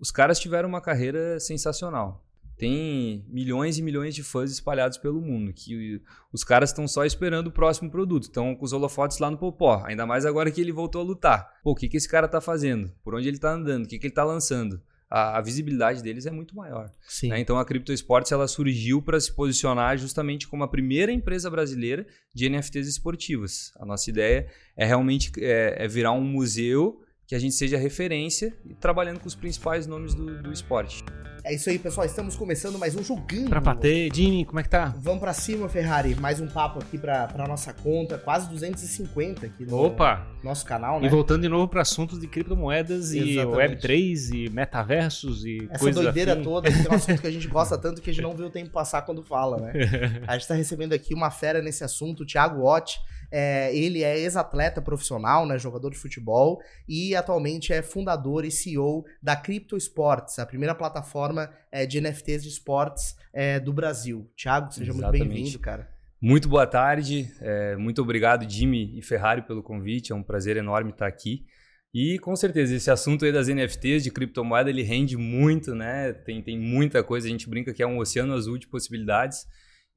os caras tiveram uma carreira sensacional. Tem milhões e milhões de fãs espalhados pelo mundo, que os caras estão só esperando o próximo produto. Estão com os holofotes lá no Popó, ainda mais agora que ele voltou a lutar. Pô, o que, que esse cara tá fazendo? Por onde ele tá andando? O que, que ele tá lançando? A, a visibilidade deles é muito maior. Né? Então a Crypto Sports ela surgiu para se posicionar justamente como a primeira empresa brasileira de NFTs esportivas. A nossa ideia é realmente é, é virar um museu que a gente seja referência e trabalhando com os principais nomes do, do esporte. É isso aí, pessoal. Estamos começando mais um joguinho. Pra bater, Jimmy, como é que tá? Vamos pra cima, Ferrari. Mais um papo aqui pra, pra nossa conta. Quase 250 aqui no Opa! nosso canal, né? E voltando de novo para assuntos de criptomoedas Exatamente. e Web3 e metaversos e Essa coisas doideira afim. toda, que é um assunto que a gente gosta tanto que a gente não vê o tempo passar quando fala, né? A gente está recebendo aqui uma fera nesse assunto, o Thiago Ott. É, ele é ex-atleta profissional, né, jogador de futebol, e atualmente é fundador e CEO da Crypto Sports, a primeira plataforma é, de NFTs de esportes é, do Brasil. Thiago, seja Exatamente. muito bem-vindo, cara. Muito boa tarde, é, muito obrigado, Jimmy e Ferrari, pelo convite. É um prazer enorme estar aqui. E com certeza, esse assunto aí das NFTs, de criptomoeda, ele rende muito, né? Tem, tem muita coisa, a gente brinca que é um oceano azul de possibilidades.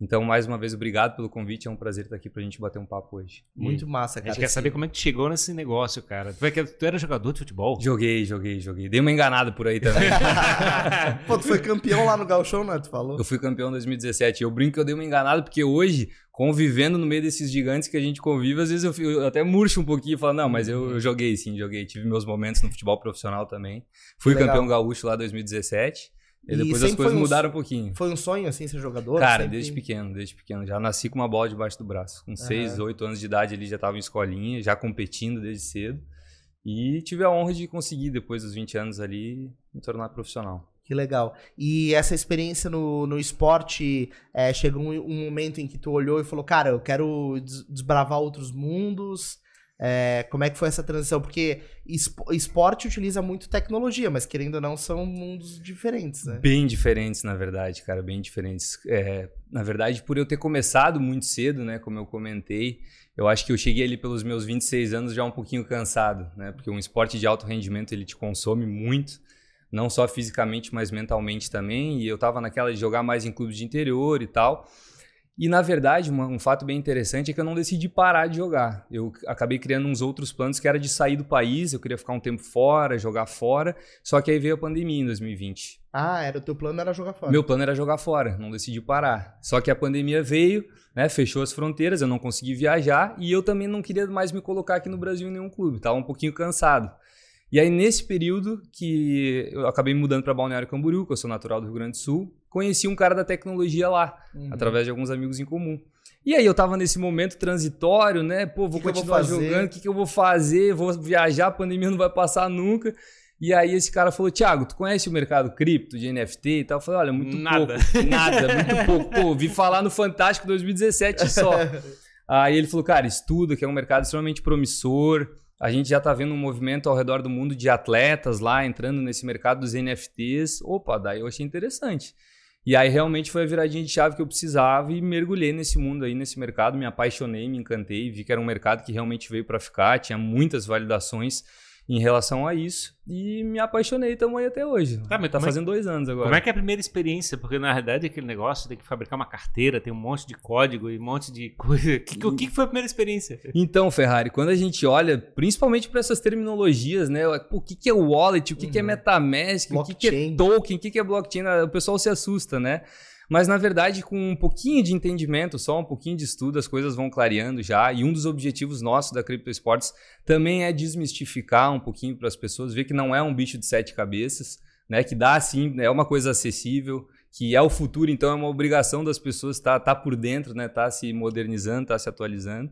Então, mais uma vez, obrigado pelo convite. É um prazer estar aqui pra gente bater um papo hoje. Muito massa, A cara. gente quer saber como é que chegou nesse negócio, cara. Tu, é tu era jogador de futebol? Joguei, joguei, joguei. Dei uma enganada por aí também. Pô, tu foi campeão lá no Gauchão, né? Tu falou? eu fui campeão em 2017. Eu brinco que eu dei uma enganada porque hoje, convivendo no meio desses gigantes que a gente convive, às vezes eu, fico- eu até murcho um pouquinho e falo, não, mas eu, eu joguei sim, joguei. Tive meus momentos no futebol profissional também. Fui Legal. campeão gaúcho lá em 2017. E, E depois as coisas um- mudaram um pouquinho. Foi um sonho, assim, ser jogador? Cara, Sempre- desde pequeno, desde pequeno. Já nasci com uma bola debaixo do braço. Com 6, 8 anos de idade ali já estava em escolinha, já competindo desde cedo. E tive a honra de conseguir, depois dos 20 anos ali, me tornar profissional. Que legal. E essa experiência no, no esporte, é, chegou um, um momento em que tu olhou e falou, cara, eu quero des- desbravar outros mundos. É, como é que foi essa transição? Porque espo- esporte utiliza muito tecnologia, mas querendo ou não, são mundos diferentes, né? Bem diferentes, na verdade, cara, bem diferentes. É, na verdade, por eu ter começado muito cedo, né, como eu comentei, eu acho que eu cheguei ali pelos meus 26 anos já um pouquinho cansado, né, porque um esporte de alto rendimento ele te consome muito, não só fisicamente, mas mentalmente também, e eu tava naquela de jogar mais em clubes de interior e tal. E na verdade, um fato bem interessante é que eu não decidi parar de jogar. Eu acabei criando uns outros planos que era de sair do país, eu queria ficar um tempo fora, jogar fora, só que aí veio a pandemia em 2020. Ah, era o teu plano era jogar fora. Meu plano era jogar fora, não decidi parar. Só que a pandemia veio, né, fechou as fronteiras, eu não consegui viajar e eu também não queria mais me colocar aqui no Brasil em nenhum clube, tava um pouquinho cansado. E aí nesse período que eu acabei me mudando para Balneário Camboriú, que eu sou natural do Rio Grande do Sul, conheci um cara da tecnologia lá, Uhum. através de alguns amigos em comum. E aí eu tava nesse momento transitório, né? Pô, vou Que que eu vou continuar jogando, o que, que eu vou fazer? Vou viajar, a pandemia não vai passar nunca. E aí esse cara falou, Thiago, tu conhece o mercado cripto, de NFT e tal? Eu falei, olha, muito Nada. pouco. Nada, muito pouco. Pô, ouvi falar no Fantástico 2017 só. Aí ele falou, cara, estuda, que é um mercado extremamente promissor. A gente já tá vendo um movimento ao redor do mundo de atletas lá entrando nesse mercado dos NFTs. Opa, daí eu achei interessante. E aí realmente foi a viradinha de chave que eu precisava e mergulhei nesse mundo aí, nesse mercado, me apaixonei, me encantei, vi que era um mercado que realmente veio para ficar, tinha muitas validações em relação a isso e me apaixonei, aí até hoje. Tá, mas tá é- fazendo dois anos agora. Como é que é a primeira experiência? Porque na realidade aquele negócio tem que fabricar uma carteira, tem um monte de código e um monte de coisa. Que- O que, foi a primeira experiência? Então, Ferrari, quando a gente olha, principalmente para essas terminologias, né? O que, que é wallet, o que, que é Uhum. MetaMask, o que, que é Blockchain. token, o que, que é blockchain, o pessoal se assusta, né? Mas na verdade, com um pouquinho de entendimento, só um pouquinho de estudo, as coisas vão clareando já. E um dos objetivos nossos da Crypto Sports também é desmistificar um pouquinho para as pessoas, ver que não é um bicho de sete cabeças, né? Que dá sim, é uma coisa acessível, que é o futuro, então é uma obrigação das pessoas estar tá, tá por dentro, né? Tá se modernizando, tá se atualizando.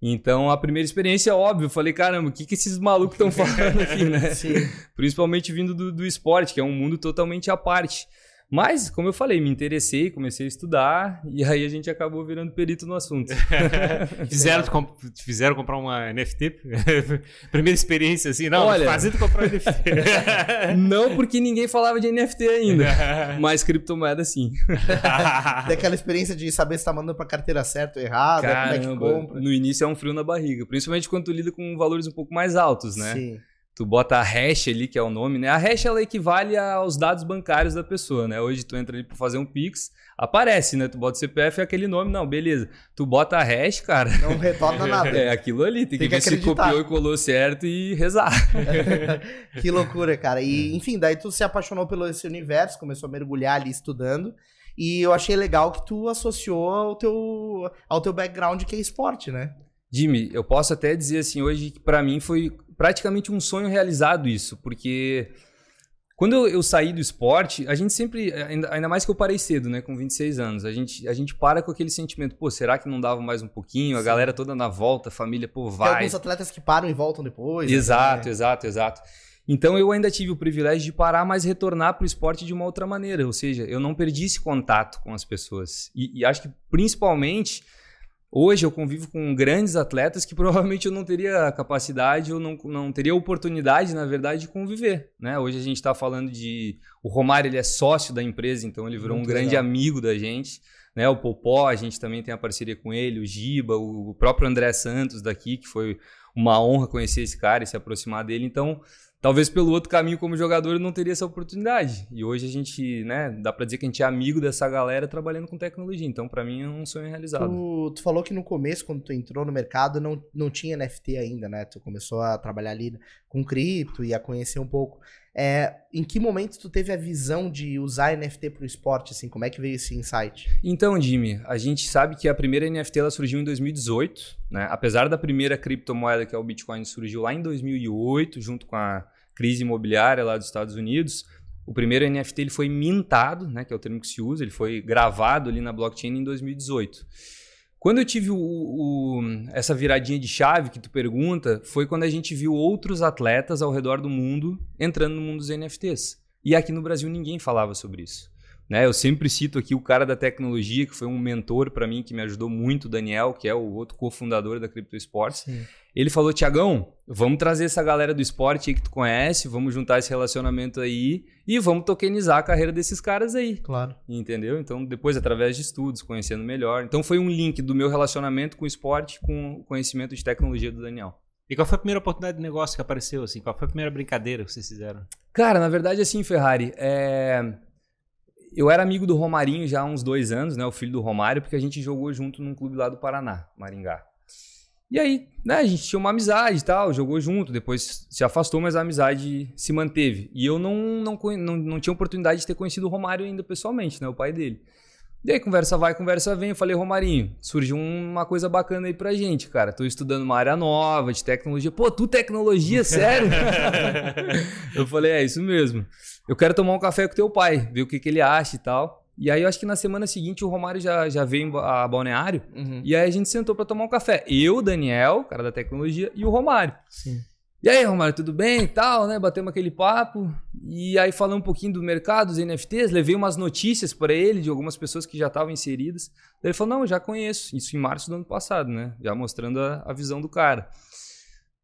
Então, a primeira experiência, óbvio, eu falei, caramba, o que, que esses malucos estão falando aqui, né? Principalmente vindo do, do esporte, que é um mundo totalmente à parte. Mas, como eu falei, me interessei, comecei a estudar e aí a gente acabou virando perito no assunto. Fizeram, comp- fizeram comprar uma NFT? primeira experiência assim? Não, Olha- fazer tu comprar um NFT. Não porque ninguém falava de NFT ainda, mas criptomoeda sim. Tem aquela experiência de saber se tá mandando pra carteira certa ou errada, como é que Caramba, compra. no início é um frio na barriga, principalmente quando tu lida com valores um pouco mais altos, né? Sim. Tu bota a hash ali, que é o nome, né? A hash ela equivale aos dados bancários da pessoa, né? Hoje tu entra ali para fazer um Pix, aparece, né? Tu bota o CPF e aquele nome, não, beleza. Tu bota a hash, cara. Não retorna nada. É aquilo ali, tem, Tem que, que ver se copiou e colou certo e rezar. que loucura, cara. É. E, enfim, daí tu se apaixonou pelo esse universo, começou a mergulhar ali estudando. E eu achei legal que tu associou ao teu, ao teu background que é esporte, né? Jimmy, eu posso até dizer assim hoje que para mim foi praticamente um sonho realizado isso, porque quando eu, eu saí do esporte, a gente sempre, ainda, ainda mais que eu parei cedo, né, com 26 anos, a gente, a gente para com aquele sentimento, pô, será que não dava mais um pouquinho? A Sim. galera toda na volta, a família, pô, Tem vai. alguns atletas que param e voltam depois. Exato, né? exato, exato. Então eu ainda tive o privilégio de parar, mas retornar para o esporte de uma outra maneira. Ou seja, eu não perdi esse contato com as pessoas. E, e acho que principalmente hoje eu convivo com grandes atletas que provavelmente eu não teria capacidade ou não, não teria oportunidade, na verdade, de conviver. Né? Hoje a gente está falando de. O Romário ele é sócio da empresa, então ele virou Muito um grande legal. amigo da gente. Né? O Popó, a gente também tem a parceria com ele, o Giba, o próprio André Santos daqui, que foi uma honra conhecer esse cara e se aproximar dele. Então, talvez pelo outro caminho como jogador eu não teria essa oportunidade. E hoje a gente, né, dá pra dizer que a gente é amigo dessa galera trabalhando com tecnologia. Então, pra mim é um sonho realizado. Tu, tu falou que no começo, quando tu entrou no mercado, não, não tinha NFT ainda, né? Tu começou a trabalhar ali com cripto e a conhecer um pouco. É, em que momento tu teve a visão de usar NFT pro esporte, assim? Como é que veio esse insight? Então, Jimmy, a gente sabe que a primeira NFT ela surgiu em 2018, né? Apesar da primeira criptomoeda que é o Bitcoin surgiu lá em 2008, junto com a crise imobiliária lá dos Estados Unidos, o primeiro NFT ele foi mintado, né, que é o termo que se usa, ele foi gravado ali na blockchain em 2018. Quando eu tive o- o- essa viradinha de chave que tu pergunta, foi quando a gente viu outros atletas ao redor do mundo entrando no mundo dos NFTs. E aqui no Brasil ninguém falava sobre isso. Né? Eu sempre cito aqui o cara da tecnologia, que foi um mentor para mim, que me ajudou muito, o Daniel, que é o outro cofundador da Crypto Sports. Ele falou: Tiagão, vamos trazer essa galera do esporte aí que tu conhece, vamos juntar esse relacionamento aí e vamos tokenizar a carreira desses caras aí. Claro. Entendeu? Então, depois, através de estudos, conhecendo melhor. Então, foi um link do meu relacionamento com o esporte com o conhecimento de tecnologia do Daniel. E qual foi a primeira oportunidade de negócio que apareceu, assim? Qual foi a primeira brincadeira que vocês fizeram? Cara, na verdade, assim, Ferrari, é... eu era amigo do Romarinho já há uns dois anos, né? O filho do Romário, porque a gente jogou junto num clube lá do Paraná, Maringá. E aí, né, a gente tinha uma amizade e tal, jogou junto, depois se afastou, mas a amizade se manteve. E eu não, não, não, não tinha oportunidade de ter conhecido o Romário ainda pessoalmente, né? O pai dele. E aí, conversa vai, conversa vem. Eu falei, Romarinho, surgiu uma coisa bacana aí pra gente, cara. Tô estudando uma área nova de tecnologia. Pô, tu tecnologia, sério? eu falei, é isso mesmo. Eu quero tomar um café com teu pai, ver o que, que ele acha e tal. E aí, eu acho que na semana seguinte o Romário já, já veio a Balneário. Uhum. E aí a gente sentou pra tomar um café. Eu, Daniel, cara da tecnologia, e o Romário. Sim. E aí, Romário, tudo bem e tal, né? Batemos aquele papo. E aí falamos um pouquinho do mercado, dos NFTs, levei umas notícias para ele de algumas pessoas que já estavam inseridas. Daí ele falou: "Não, eu já conheço". Isso em março do ano passado, né? Já mostrando a, a visão do cara.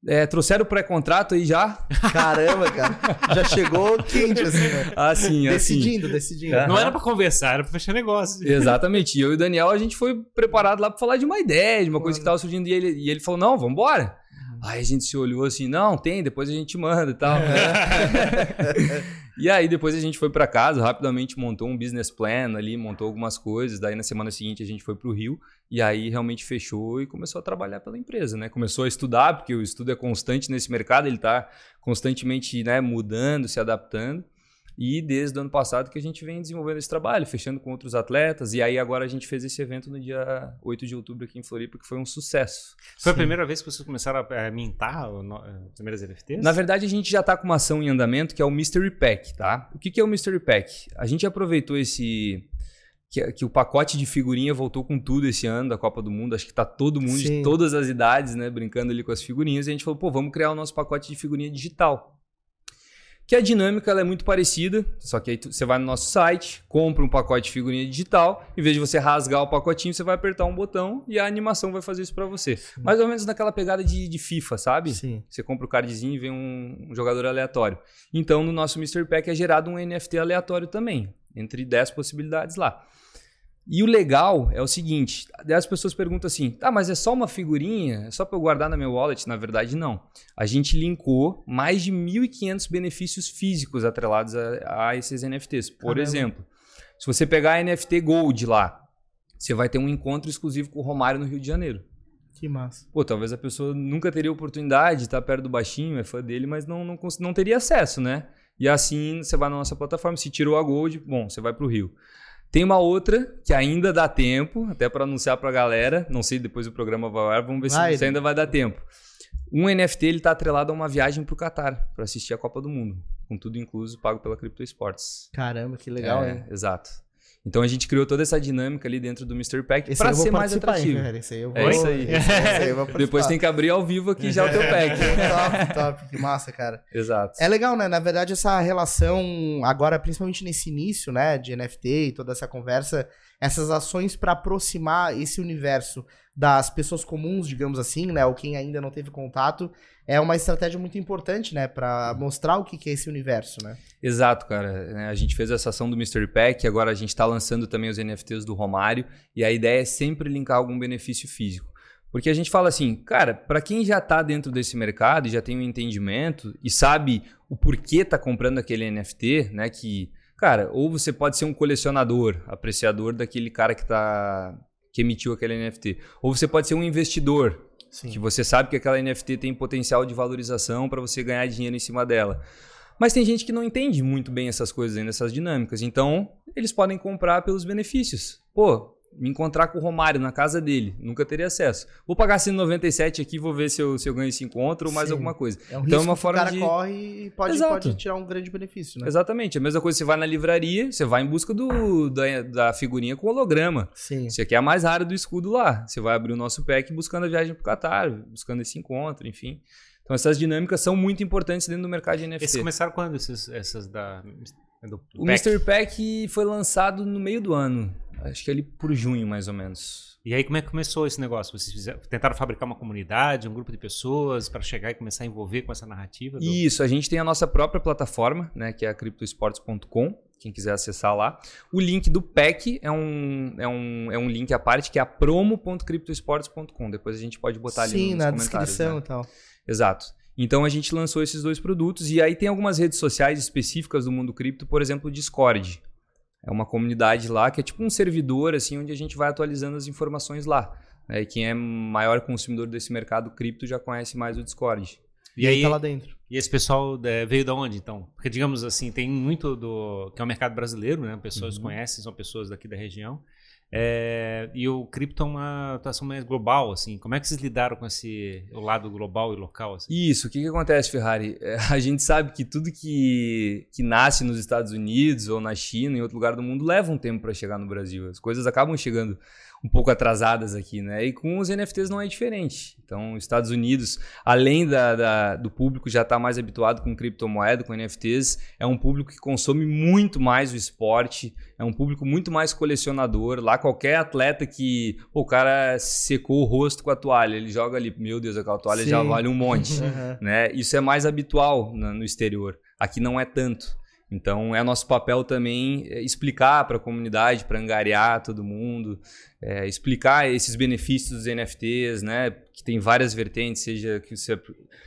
É, trouxeram o pré-contrato aí já? Caramba, cara. Já chegou quente, assim, né? Assim, assim. Decidindo, decidindo. Aham. Não era pra conversar, era pra fechar negócio. Exatamente. E eu e o Daniel, a gente foi preparado lá pra falar de uma ideia, de uma coisa que tava surgindo. E ele, e ele falou: não, vambora. Aí a gente se olhou assim: não, tem, depois a gente manda e tal. e aí depois a gente foi pra casa, rapidamente montou um business plan ali, montou algumas coisas. Daí na semana seguinte a gente foi pro Rio. E aí realmente fechou e começou a trabalhar pela empresa, né? Começou a estudar, porque o estudo é constante nesse mercado, ele tá constantemente né, mudando, se adaptando. E desde o ano passado que a gente vem desenvolvendo esse trabalho, fechando com outros atletas. E aí agora a gente fez esse evento no dia 8 de outubro aqui em Floripa, que foi um sucesso. Foi a primeira vez que vocês começaram a, a mintar no- as primeiras NFTs? Na verdade, a gente já está com uma ação em andamento que é o Mystery Pack, tá? O que, que é o Mystery Pack? A gente aproveitou esse. Que, que o pacote de figurinha voltou com tudo esse ano da Copa do Mundo. Acho que tá todo mundo Sim. de todas as idades, né? Brincando ali com as figurinhas. E a gente falou, pô, vamos criar o nosso pacote de figurinha digital. Que a dinâmica ela é muito parecida, só que aí você vai no nosso site, compra um pacote de figurinha digital, em vez de você rasgar o pacotinho, você vai apertar um botão e a animação vai fazer isso para você. Mais ou menos naquela pegada de, de FIFA, sabe? Sim. Você compra o cardzinho e vem um, um jogador aleatório. Então, no nosso Mystery Pack é gerado um NFT aleatório também, entre 10 possibilidades lá. E o legal é o seguinte: as pessoas perguntam assim, tá, mas é só uma figurinha? É só para eu guardar na meu wallet? Na verdade, não. A gente linkou mais de 1.500 benefícios físicos atrelados a, a esses NFTs. Por Caramba. exemplo, se você pegar a NFT Gold lá, você vai ter um encontro exclusivo com o Romário no Rio de Janeiro. Que massa. Pô, talvez a pessoa nunca teria oportunidade de estar perto do baixinho, é fã dele, mas não, não, não teria acesso, né? E assim você vai na nossa plataforma, se tirou a Gold, bom, você vai para o Rio. Tem uma outra que ainda dá tempo, até para anunciar para a galera. Não sei, depois o programa vai ao vamos ver vai, se, se, ainda vai dar tempo. Um NFT ele está atrelado a uma viagem para o Catar para assistir a Copa do Mundo, com tudo incluso, pago pela Crypto Sports. Caramba, que legal, é, hein? Exato. Então a gente criou toda essa dinâmica ali dentro do Mr. Pack para ser mais atrativo. Hein, esse aí eu vou, é isso aí. Esse aí eu vou Depois tem que abrir ao vivo aqui já o teu pack. top, top, que massa, cara. Exato. É legal, né? Na verdade, essa relação, agora, principalmente nesse início, né, de NFT e toda essa conversa, essas ações para aproximar esse universo das pessoas comuns, digamos assim, né, ou quem ainda não teve contato, é uma estratégia muito importante, né, para mostrar o que é esse universo, né? Exato, cara. É, a gente fez essa ação do Mystery Pack, agora a gente está lançando também os NFTs do Romário, e a ideia é sempre linkar algum benefício físico. Porque a gente fala assim, cara, para quem já está dentro desse mercado e já tem um entendimento e sabe o porquê tá comprando aquele NFT, né, que Cara, ou você pode ser um colecionador, apreciador daquele cara que tá que emitiu aquele NFT, ou você pode ser um investidor, Sim. que você sabe que aquela NFT tem potencial de valorização para você ganhar dinheiro em cima dela. Mas tem gente que não entende muito bem essas coisas ainda, essas dinâmicas. Então, eles podem comprar pelos benefícios. Pô, me encontrar com o Romário na casa dele, nunca teria acesso. Vou pagar 197 aqui, vou ver se eu, se eu ganho esse encontro ou mais Sim. alguma coisa. É um então é uma forma que o cara de... corre e pode, pode tirar um grande benefício, né? Exatamente. A mesma coisa, você vai na livraria, você vai em busca do, da, da figurinha com holograma. Sim. Você quer a mais rara do escudo lá. Você vai abrir o nosso pack buscando a viagem para o Catar, buscando esse encontro, enfim. Então essas dinâmicas são muito importantes dentro do mercado de NFT. Esses começaram quando, esses, essas da... Do o Pack. Mystery Pack foi lançado no meio do ano. Acho que ali por junho, mais ou menos. E aí, como é que começou esse negócio? Vocês fizeram, tentaram fabricar uma comunidade, um grupo de pessoas para chegar e começar a envolver com essa narrativa? Do... Isso, a gente tem a nossa própria plataforma, né, que é a cryptosports.com, quem quiser acessar lá. O link do PEC é um, é um, é um link à parte que é a promo.cryptosports.com. Depois a gente pode botar ali Sim, nos na comentários. descrição né? e tal. Exato. Então a gente lançou esses dois produtos e aí tem algumas redes sociais específicas do mundo cripto, por exemplo, o Discord. É uma comunidade lá que é tipo um servidor, assim, onde a gente vai atualizando as informações lá. É, e quem é maior consumidor desse mercado cripto já conhece mais o Discord. E, e aí tá lá dentro. E esse pessoal é, veio da onde, então? Porque, digamos assim, tem muito do. que é o mercado brasileiro, né? Pessoas uhum. conhecem, são pessoas daqui da região. É, e o cripto é uma atuação mais global, assim. Como é que vocês lidaram com esse o lado global e local? Assim? Isso, o que, que acontece, Ferrari? É, a gente sabe que tudo que, que nasce nos Estados Unidos ou na China, em outro lugar do mundo, leva um tempo para chegar no Brasil. As coisas acabam chegando um pouco atrasadas aqui, né? E com os NFTs não é diferente. Então, os Estados Unidos, além da, da do público já estar tá mais habituado com criptomoeda, com NFTs, é um público que consome muito mais o esporte, é um público muito mais colecionador. Lá, qualquer atleta que pô, o cara secou o rosto com a toalha, ele joga ali, meu Deus, aquela toalha Sim. já vale um monte. uhum. né? Isso é mais habitual no, no exterior. Aqui não é tanto. Então é nosso papel também é, explicar para a comunidade, para angariar todo mundo, é, explicar esses benefícios dos NFTs, né? Que tem várias vertentes, seja que você,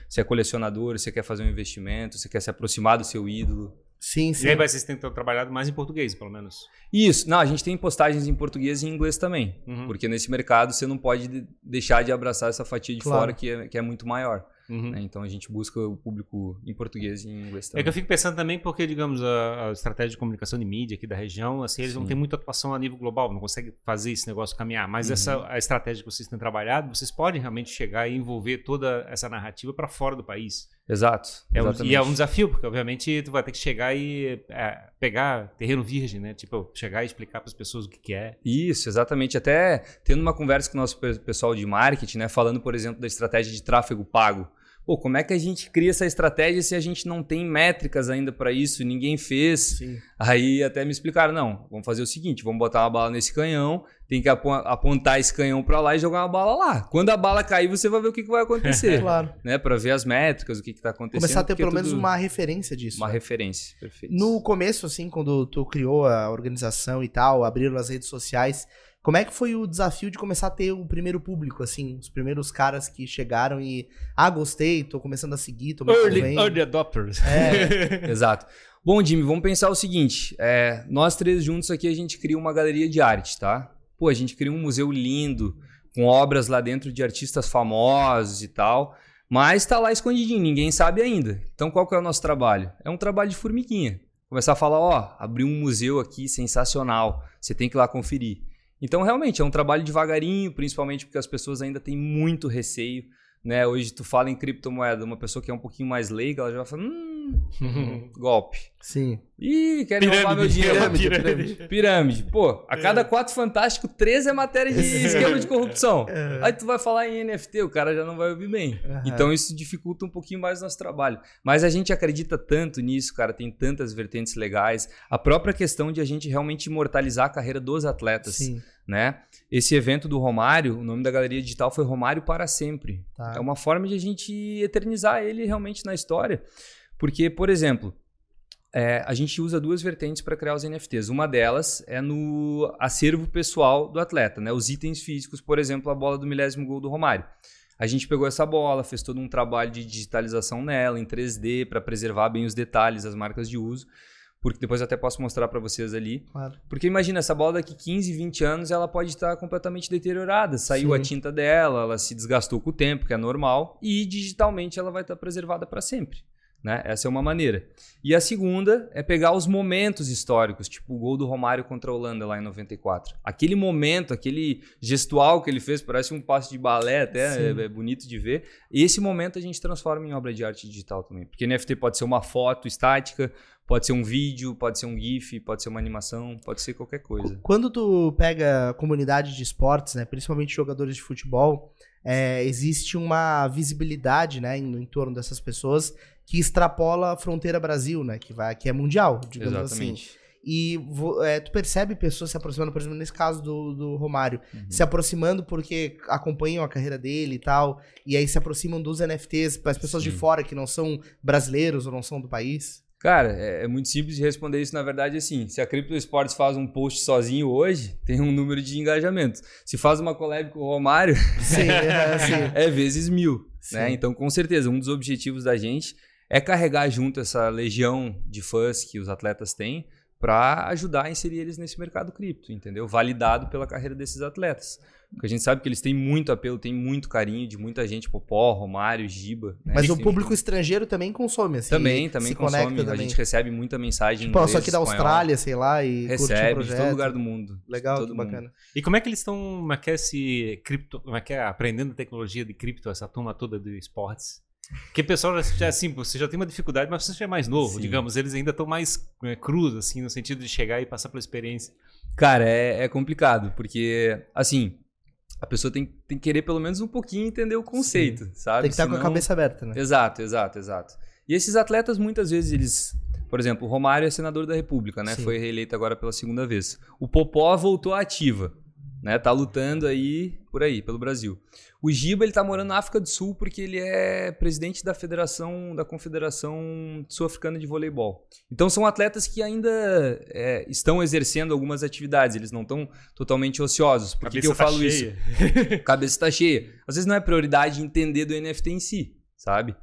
você é colecionador, você quer fazer um investimento, você quer se aproximar do seu ídolo. Sim, sim. E aí vocês tentam trabalhar mais em português, pelo menos. Isso. Não, a gente tem postagens em português e em inglês também. Uhum. Porque nesse mercado você não pode deixar de abraçar essa fatia de claro. fora que é, que é muito maior. Uhum. Né? Então a gente busca o público em português e em inglês também. É que eu fico pensando também porque, digamos, a, a estratégia de comunicação de mídia aqui da região, assim, eles Sim. não têm muita atuação a nível global, não conseguem fazer esse negócio caminhar. Mas uhum. essa a estratégia que vocês têm trabalhado, vocês podem realmente chegar e envolver toda essa narrativa para fora do país. Exato. É um, e é um desafio, porque obviamente tu vai ter que chegar e é, pegar terreno virgem, né? Tipo, chegar e explicar para as pessoas o que, que, é. Isso, exatamente. Até tendo uma conversa com o nosso pessoal de marketing, né? Falando, por exemplo, da estratégia de tráfego pago. Pô, como é que a gente cria essa estratégia se a gente não tem métricas ainda para isso, ninguém fez? Sim. Aí até me explicaram, não, vamos fazer o seguinte, vamos botar uma bala nesse canhão, tem que apontar esse canhão para lá e jogar uma bala lá. Quando a bala cair, você vai ver o que, que vai acontecer. claro. Né? Para ver as métricas, o que está acontecendo. Começar a ter pelo é menos uma referência disso. Uma né? referência, perfeito. No começo, assim, quando tu criou a organização e tal, abriram as redes sociais, como é que foi o desafio de começar a ter o primeiro público, assim? Os primeiros caras que chegaram e... Ah, gostei, tô começando a seguir, tô me early, envolvendo." early adopters. É, Exato. Bom, Jimmy, vamos pensar o seguinte: é, nós três juntos aqui a gente cria uma galeria de arte, tá? Pô, a gente cria um museu lindo, com obras lá dentro de artistas famosos e tal, mas tá lá escondidinho, ninguém sabe ainda. Então qual que é o nosso trabalho? É um trabalho de formiguinha. Começar a falar, ó, abri um museu aqui sensacional, você tem que ir lá conferir. Então realmente é um trabalho devagarinho, principalmente porque as pessoas ainda têm muito receio. Né? Hoje tu fala em criptomoeda, uma pessoa que é um pouquinho mais leiga, ela já vai falar, hum, golpe. sim. Ih, querem roubar meu dinheiro. pirâmide, pirâmide. Pirâmide. Pô, a cada quatro fantástico, três é matéria de esquema de corrupção. É. Aí tu vai falar em NFT, o cara já não vai ouvir bem. Aham. Então isso dificulta um pouquinho mais o nosso trabalho. Mas a gente acredita tanto nisso, cara, tem tantas vertentes legais. A própria questão de a gente realmente imortalizar a carreira dos atletas, Sim. Né? Esse evento do Romário, o nome da galeria digital foi Romário para sempre. Tá. É uma forma de a gente eternizar ele realmente na história. Porque, por exemplo, é, a gente usa duas vertentes para criar os NFTs. Uma delas é no acervo pessoal do atleta, né? Os itens físicos, por exemplo, a bola do milésimo gol do Romário. A gente pegou essa bola, fez todo um trabalho de digitalização nela, em 3D, para preservar bem os detalhes, as marcas de uso. Porque depois eu até posso mostrar para vocês ali. Claro. Porque imagina, essa bola daqui 15, 20 anos, ela pode estar completamente deteriorada. Saiu Sim. a tinta dela, ela se desgastou com o tempo, que é normal, e digitalmente ela vai estar preservada para sempre. Né? Essa é uma maneira. E a segunda é pegar os momentos históricos, tipo o gol do Romário contra a Holanda lá em 94. Aquele momento, aquele gestual que ele fez, parece um passo de balé até, é, é bonito de ver. Esse momento a gente transforma em obra de arte digital também. Porque NFT pode ser uma foto estática, pode ser um vídeo, pode ser um GIF, pode ser uma animação, pode ser qualquer coisa. Quando tu pega a comunidade de esportes, né, principalmente jogadores de futebol, é, existe uma visibilidade, né, em, em torno dessas pessoas que extrapola a fronteira Brasil, né, que vai, que é mundial, digamos assim. Exatamente. E vo- é, tu percebe pessoas se aproximando, por exemplo, nesse caso do, do Romário, Uhum. se aproximando porque acompanham a carreira dele e tal, e aí se aproximam dos NFTs para as pessoas de Sim. fora que não são brasileiros ou não são do país. Cara, é, é muito simples de responder isso, na verdade, assim. Se a Crypto Sports faz um post sozinho hoje, tem um número de engajamentos. Se faz uma collab com o Romário, Sim, é, sim. é vezes mil. Né? Então, com certeza, um dos objetivos da gente é carregar junto essa legião de fãs que os atletas têm para ajudar a inserir eles nesse mercado cripto, entendeu? Validado pela carreira desses atletas. Porque a gente sabe que eles têm muito apelo, têm muito carinho de muita gente, Popó, Romário, Giba. né? Mas o Tem- público estrangeiro também consome, assim. também, também se consome. conecta A também. gente recebe muita mensagem. em Tipo, só inglês, aqui da espanhol. Austrália, sei lá, e curte o Recebe de todo lugar do mundo. Legal, todo que mundo. bacana. E como é que eles estão, como é que é esse cripto, como é que é aprendendo tecnologia de cripto, essa turma toda do esportes? Porque o pessoal já, já, assim, você já tem uma dificuldade, mas você já é mais novo, Sim. digamos, eles ainda estão mais é, crus, assim, no sentido de chegar e passar pela experiência. Cara, é, é complicado, porque, assim, a pessoa tem, tem que querer pelo menos um pouquinho entender o conceito, sabe? Tem que estar com a Senão- cabeça aberta, né? Exato, exato, exato. E esses atletas, muitas vezes, eles. Por exemplo, o Romário é senador da República, né? Sim. Foi reeleito agora pela segunda vez. O Popó voltou à ativa, né? Tá lutando aí por aí, pelo Brasil. O Giba, ele tá morando na África do Sul porque ele é presidente da Federação, da Confederação Sul-Africana de Voleibol. Então são atletas que ainda é, estão exercendo algumas atividades, eles não estão totalmente ociosos. Por que, que eu tá falo isso? cheia. cabeça está cheia. Às vezes não é prioridade entender do NFT em si, sabe?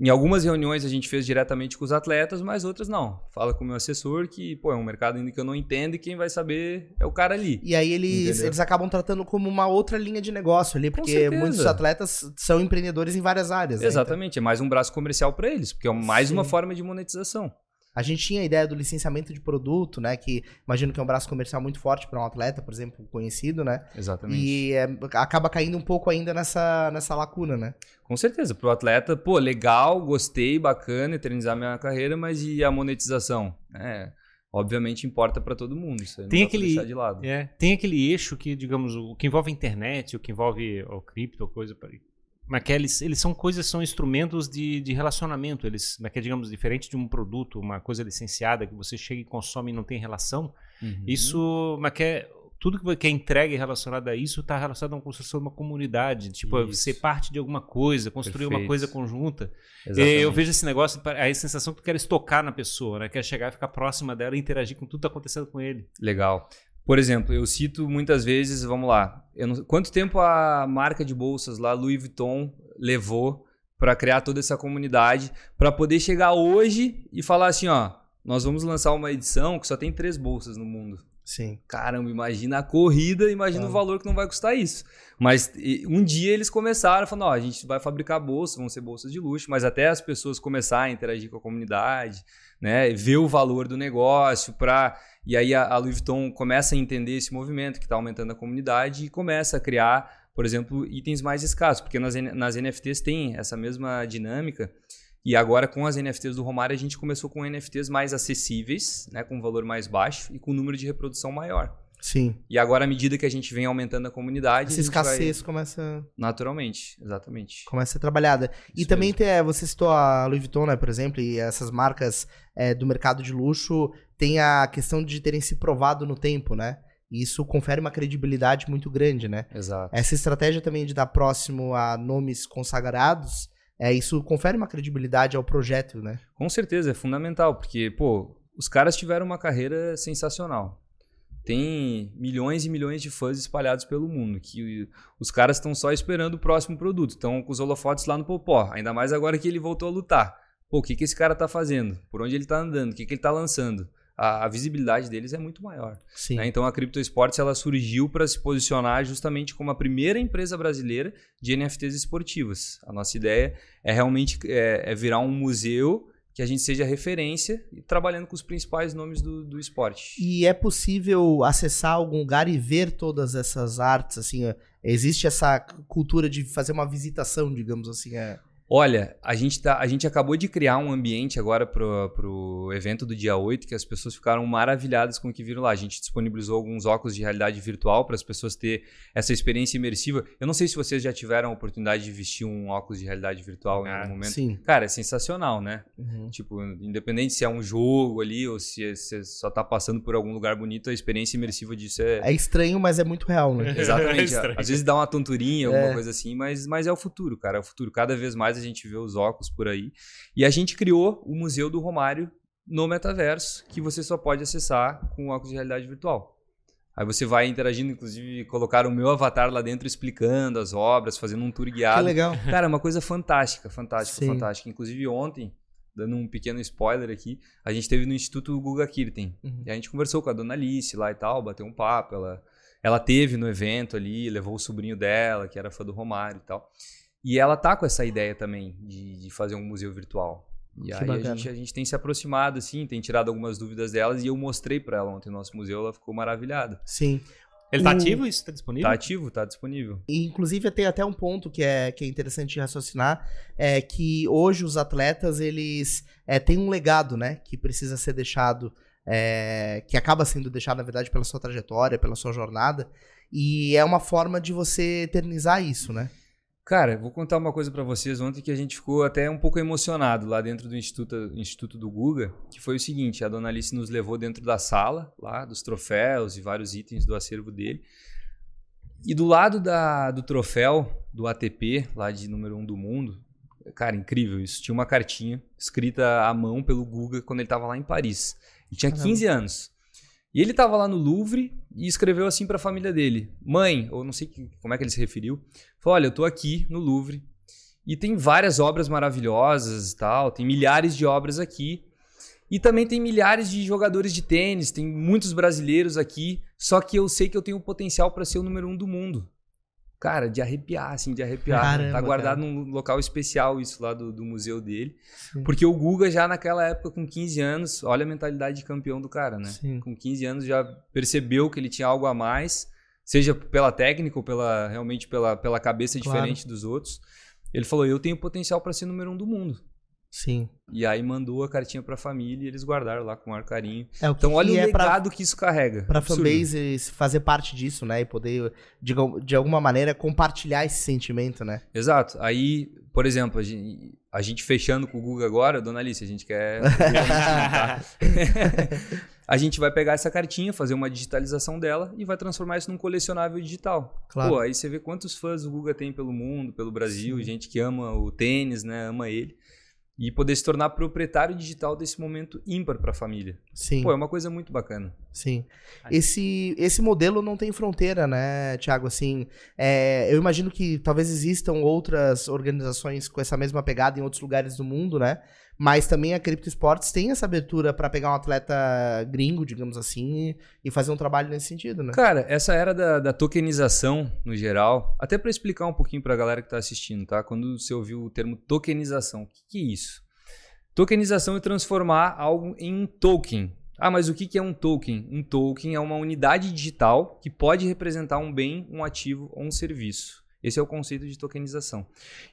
Em algumas reuniões a gente fez diretamente com os atletas, mas outras não. Fala com o meu assessor que, pô, é um mercado ainda que eu não entendo e quem vai saber é o cara ali. E aí eles, Entendeu? eles acabam tratando como uma outra linha de negócio ali, porque muitos atletas são empreendedores em várias áreas. né? Exatamente, é mais um braço comercial para eles, porque é mais Sim. uma forma de monetização. A gente tinha a ideia do licenciamento de produto, né? Que imagino que é um braço comercial muito forte para um atleta, por exemplo, conhecido, né? Exatamente. E é, acaba caindo um pouco ainda nessa, nessa lacuna, né? Com certeza, pro atleta, pô, legal, gostei, bacana, eternizar minha carreira, mas e a monetização? É, obviamente importa para todo mundo, isso Tem aquele- deixar de lado. É, tem aquele eixo que, digamos, o que envolve a internet, o que envolve o cripto, ou coisa. Mas que eles, eles são coisas, são instrumentos de, de relacionamento. Eles, mas que é, digamos, diferente de um produto, uma coisa licenciada que você chega e consome e não tem relação. Uhum. Isso, mas que é, tudo que é entregue relacionado a isso está relacionado a uma construção de uma comunidade, tipo, isso. ser parte de alguma coisa, construir Perfeito. uma coisa conjunta. Exatamente. Eu vejo esse negócio, a sensação que tu queres tocar na pessoa, né? Quer chegar e ficar próxima dela e interagir com tudo que está acontecendo com ele. Legal. Por exemplo, eu cito muitas vezes, vamos lá, não, quanto tempo a marca de bolsas lá, Louis Vuitton, levou para criar toda essa comunidade, para poder chegar hoje e falar assim, ó, nós vamos lançar uma edição que só tem três bolsas no mundo. Sim. Caramba, imagina a corrida, imagina o valor que não vai custar isso. Mas um dia eles começaram falando, ó, a gente vai fabricar bolsas, vão ser bolsas de luxo, mas até as pessoas começarem a interagir com a comunidade, né, ver o valor do negócio para e aí a, a Louis Vuitton começa a entender esse movimento que está aumentando a comunidade e começa a criar, por exemplo, itens mais escassos, porque nas, nas NFTs tem essa mesma dinâmica. E agora com as NFTs do Romário a gente começou com NFTs mais acessíveis, né, com valor mais baixo e com número de reprodução maior. Sim. E agora, à medida que a gente vem aumentando a comunidade. Essa escassez vai... começa. Naturalmente, exatamente. Começa a ser trabalhada. Isso e também tem, é, você citou a Louis Vuitton, né, por exemplo, e essas marcas é, do mercado de luxo tem a questão de terem se provado no tempo, né? E isso confere uma credibilidade muito grande, né? Exato. Essa estratégia também de dar próximo a nomes consagrados, é, isso confere uma credibilidade ao projeto, né? Com certeza, é fundamental, porque, pô, os caras tiveram uma carreira sensacional. Tem milhões e milhões de fãs espalhados pelo mundo, que os caras estão só esperando o próximo produto. Estão com os holofotes lá no Popó, ainda mais agora que ele voltou a lutar. Pô, o que, que esse cara tá fazendo? Por onde ele tá andando? O que, que ele tá lançando? a, a visibilidade deles é muito maior. Né? Então a Crypto Sports ela surgiu para se posicionar justamente como a primeira empresa brasileira de NFTs esportivas. A nossa ideia é realmente é, é virar um museu que a gente seja referência e trabalhando com os principais nomes do, do esporte. E é possível acessar algum lugar e ver todas essas artes? Assim, existe essa cultura de fazer uma visitação, digamos assim? É... Olha, a gente, tá, a gente acabou de criar um ambiente agora pro, pro evento do dia 8 que as pessoas ficaram maravilhadas com o que viram lá. A gente disponibilizou alguns óculos de realidade virtual para as pessoas ter essa experiência imersiva. Eu não sei se vocês já tiveram a oportunidade de vestir um óculos de realidade virtual ah, em algum momento. Sim. Cara, é sensacional, né? Uhum. Tipo, independente se é um jogo ali ou se você só tá passando por algum lugar bonito, a experiência imersiva disso é. É estranho, mas é muito real, né? Exatamente. É Às vezes dá uma tonturinha, alguma é. coisa assim, mas, mas é o futuro, cara. É o futuro. Cada vez mais a gente vê os óculos por aí. E a gente criou o Museu do Romário no metaverso, que você só pode acessar com óculos de realidade virtual. Aí você vai interagindo, inclusive colocar o meu avatar lá dentro explicando as obras, fazendo um tour guiado. Que legal. Cara, é uma coisa fantástica, fantástica, Sim. fantástica. Inclusive ontem, dando um pequeno spoiler aqui, a gente teve no Instituto Guga Kirten. Uhum. E a gente conversou com a dona Alice lá e tal, bateu um papo, ela ela teve no evento ali, levou o sobrinho dela, que era fã do Romário e tal. E ela tá com essa ideia também de, de fazer um museu virtual. E que aí a gente, a gente, tem se aproximado, assim, tem tirado algumas dúvidas delas e eu mostrei para ela ontem no nosso museu, ela ficou maravilhada. Sim. Ele tá ativo? Isso tá disponível? Tá ativo, tá disponível. E, inclusive tem até um ponto que é, que é interessante de raciocinar, é que hoje os atletas, eles é, têm um legado, né, que precisa ser deixado, é, que acaba sendo deixado, na verdade, pela sua trajetória, pela sua jornada, e é uma forma de você eternizar isso, né? Cara, vou contar uma coisa para vocês ontem que a gente ficou até um pouco emocionado lá dentro do Instituto, Instituto do Guga, que foi o seguinte, a dona Alice nos levou dentro da sala, lá, dos troféus e vários itens do acervo dele. E do lado da, do troféu do ATP, lá de número 1 um do mundo, cara, incrível isso, tinha uma cartinha escrita à mão pelo Guga quando ele estava lá em Paris. Ele tinha 15 anos. E ele estava lá no Louvre e escreveu assim para a família dele: Mãe, ou não sei como é que ele se referiu, falou: Olha, eu estou aqui no Louvre e tem várias obras maravilhosas e tal, tem milhares de obras aqui. E também tem milhares de jogadores de tênis, tem muitos brasileiros aqui, só que eu sei que eu tenho potencial para ser o número um do mundo. Cara, de arrepiar, assim, de arrepiar. Caramba, tá guardado cara. num local especial isso lá do, do museu dele. Sim. Porque o Guga já naquela época, com 15 anos, olha a mentalidade de campeão do cara, né? Sim. Com 15 anos já percebeu que ele tinha algo a mais, seja pela técnica ou pela, realmente pela, pela cabeça claro. diferente dos outros. Ele falou, eu tenho potencial para ser número um do mundo. Sim. E aí mandou a cartinha pra família e eles guardaram lá com maior carinho. É, então olha o é legado pra, que isso carrega. Pra fanbase fazer parte disso, né? E poder, de, de alguma maneira, compartilhar esse sentimento, né? Exato. Aí, por exemplo, a gente, a gente fechando com o Google agora, dona Alice, a gente quer... a gente vai pegar essa cartinha, fazer uma digitalização dela e vai transformar isso num colecionável digital. Claro. Pô, aí você vê quantos fãs o Guga tem pelo mundo, pelo Brasil, Sim. gente que ama o tênis, né? Ama ele. E poder se tornar proprietário digital desse momento ímpar para a família. Sim. Pô, é uma coisa muito bacana. Sim. Esse, esse modelo não tem fronteira, né, Thiago? Assim, é, eu imagino que talvez existam outras organizações com essa mesma pegada em outros lugares do mundo, né? Mas também a Crypto Sports tem essa abertura para pegar um atleta gringo, digamos assim, e, fazer um trabalho nesse sentido, né? Cara, essa era da, da tokenização, no geral, até para explicar um pouquinho para a galera que está assistindo, tá? Quando você ouviu o termo tokenização, o que, que é isso? Tokenização é transformar algo em um token. Ah, mas o que é um token? Um token é uma unidade digital que pode representar um bem, um ativo ou um serviço. Esse é o conceito de tokenização.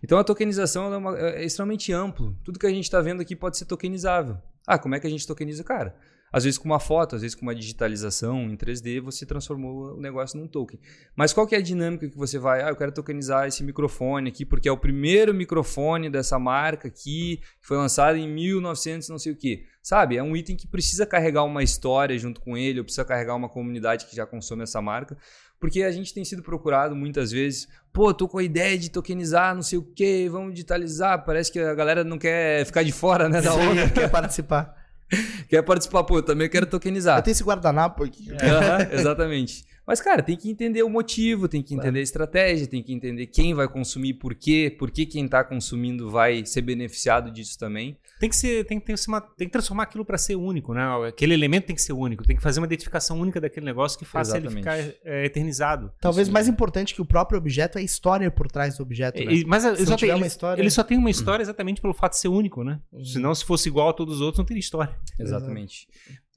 Então a tokenização é, uma- é extremamente amplo. Tudo que a gente está vendo aqui pode ser tokenizável. Ah, como é que a gente tokeniza? Cara, às vezes com uma foto, às vezes com uma digitalização em 3D, você transformou o negócio num token. Mas qual que é a dinâmica que você vai? Ah, eu quero tokenizar esse microfone aqui, porque é o primeiro microfone dessa marca aqui, que foi lançado em 1900 não sei o quê. Sabe? É um item que precisa carregar uma história junto com ele, ou precisa carregar uma comunidade que já consome essa marca. Porque a gente tem sido procurado muitas vezes, pô, tô com a ideia de tokenizar, não sei o quê, vamos digitalizar. Parece que a galera não quer ficar de fora, né, da onda. Quer participar? quer participar, pô, eu também quero tokenizar. Eu tenho esse guardanapo aqui. Aham, exatamente. Mas, cara, tem que entender o motivo, tem que entender a estratégia, tem que entender quem vai consumir, por quê, por que quem está consumindo vai ser beneficiado disso também. Tem que ser, tem uma, tem que transformar aquilo para ser único, né? Aquele elemento tem que ser único, tem que fazer uma identificação única daquele negócio que faça ele ficar Exatamente. é, eternizado. Talvez Isso mais importante que o próprio objeto é a história por trás do objeto, né? E- mas ele Se só, tem, ele- história- ele só tem uma história exatamente pelo fato de ser único, né? Uhum. Senão, se fosse igual a todos os outros, não teria história. Exatamente.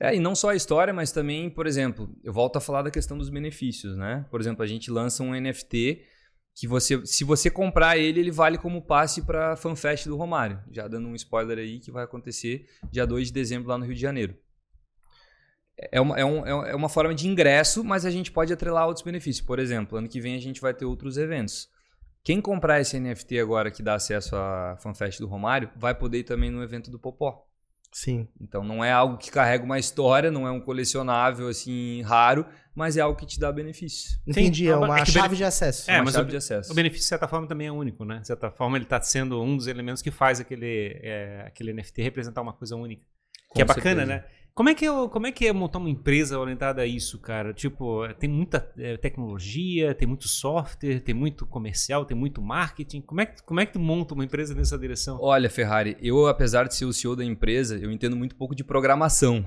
É, e não só a história, mas também, por exemplo, eu volto a falar da questão dos benefícios, né? Por exemplo, a gente lança um NFT que você, se você comprar ele, ele vale como passe para a FanFest do Romário. Já dando um spoiler aí que vai acontecer dia 2 de dezembro lá no Rio de Janeiro. É uma, é, é um- é uma forma de ingresso, mas a gente pode atrelar outros benefícios. Por exemplo, ano que vem a gente vai ter outros eventos. Quem comprar esse NFT agora que dá acesso à FanFest do Romário, vai poder ir também no evento do Popó. Sim. Então não é algo que carrega uma história, não é um colecionável assim raro, mas é algo que te dá benefício. Entendi, é é uma- é que chave benef- de acesso. É, uma mas chave o- de acesso. O benefício, de certa forma, também é único, né? De certa forma, ele está sendo um dos elementos que faz aquele, é, aquele NFT representar uma coisa única. que é Com bacana, certeza. né? Como é, que é, como é que é montar uma empresa orientada a isso, cara? Tipo, tem muita é, tecnologia, tem muito software, tem muito comercial, tem muito marketing. Como é, que, como é que tu monta uma empresa nessa direção? Olha, Ferrari, eu, apesar de ser o CEO da empresa, eu entendo muito pouco de programação.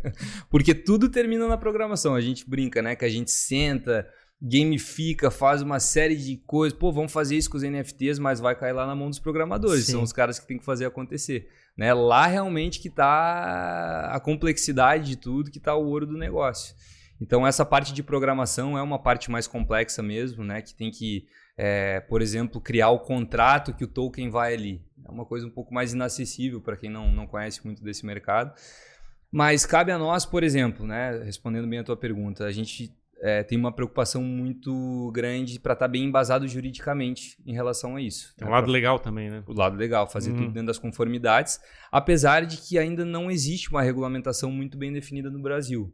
Porque tudo termina na programação. A gente brinca, né? Que a gente senta, gamifica, faz uma série de coisas. Pô, vamos fazer isso com os NFTs, mas vai cair lá na mão dos programadores. Sim. São os caras que tem que fazer acontecer. Né? Lá realmente que tá a complexidade de tudo, que tá o ouro do negócio. Então, essa parte de programação é uma parte mais complexa mesmo, né? Que tem que, é, por exemplo, criar o contrato que o token vai ali. É uma coisa um pouco mais inacessível para quem não, não conhece muito desse mercado. Mas cabe a nós, por exemplo, né? Respondendo bem a tua pergunta, a gente é, tem uma preocupação muito grande para estar bem embasado juridicamente em relação a isso. Tem um né? lado legal também, né? o lado legal, fazer Uhum. tudo dentro das conformidades, apesar de que ainda não existe uma regulamentação muito bem definida no Brasil.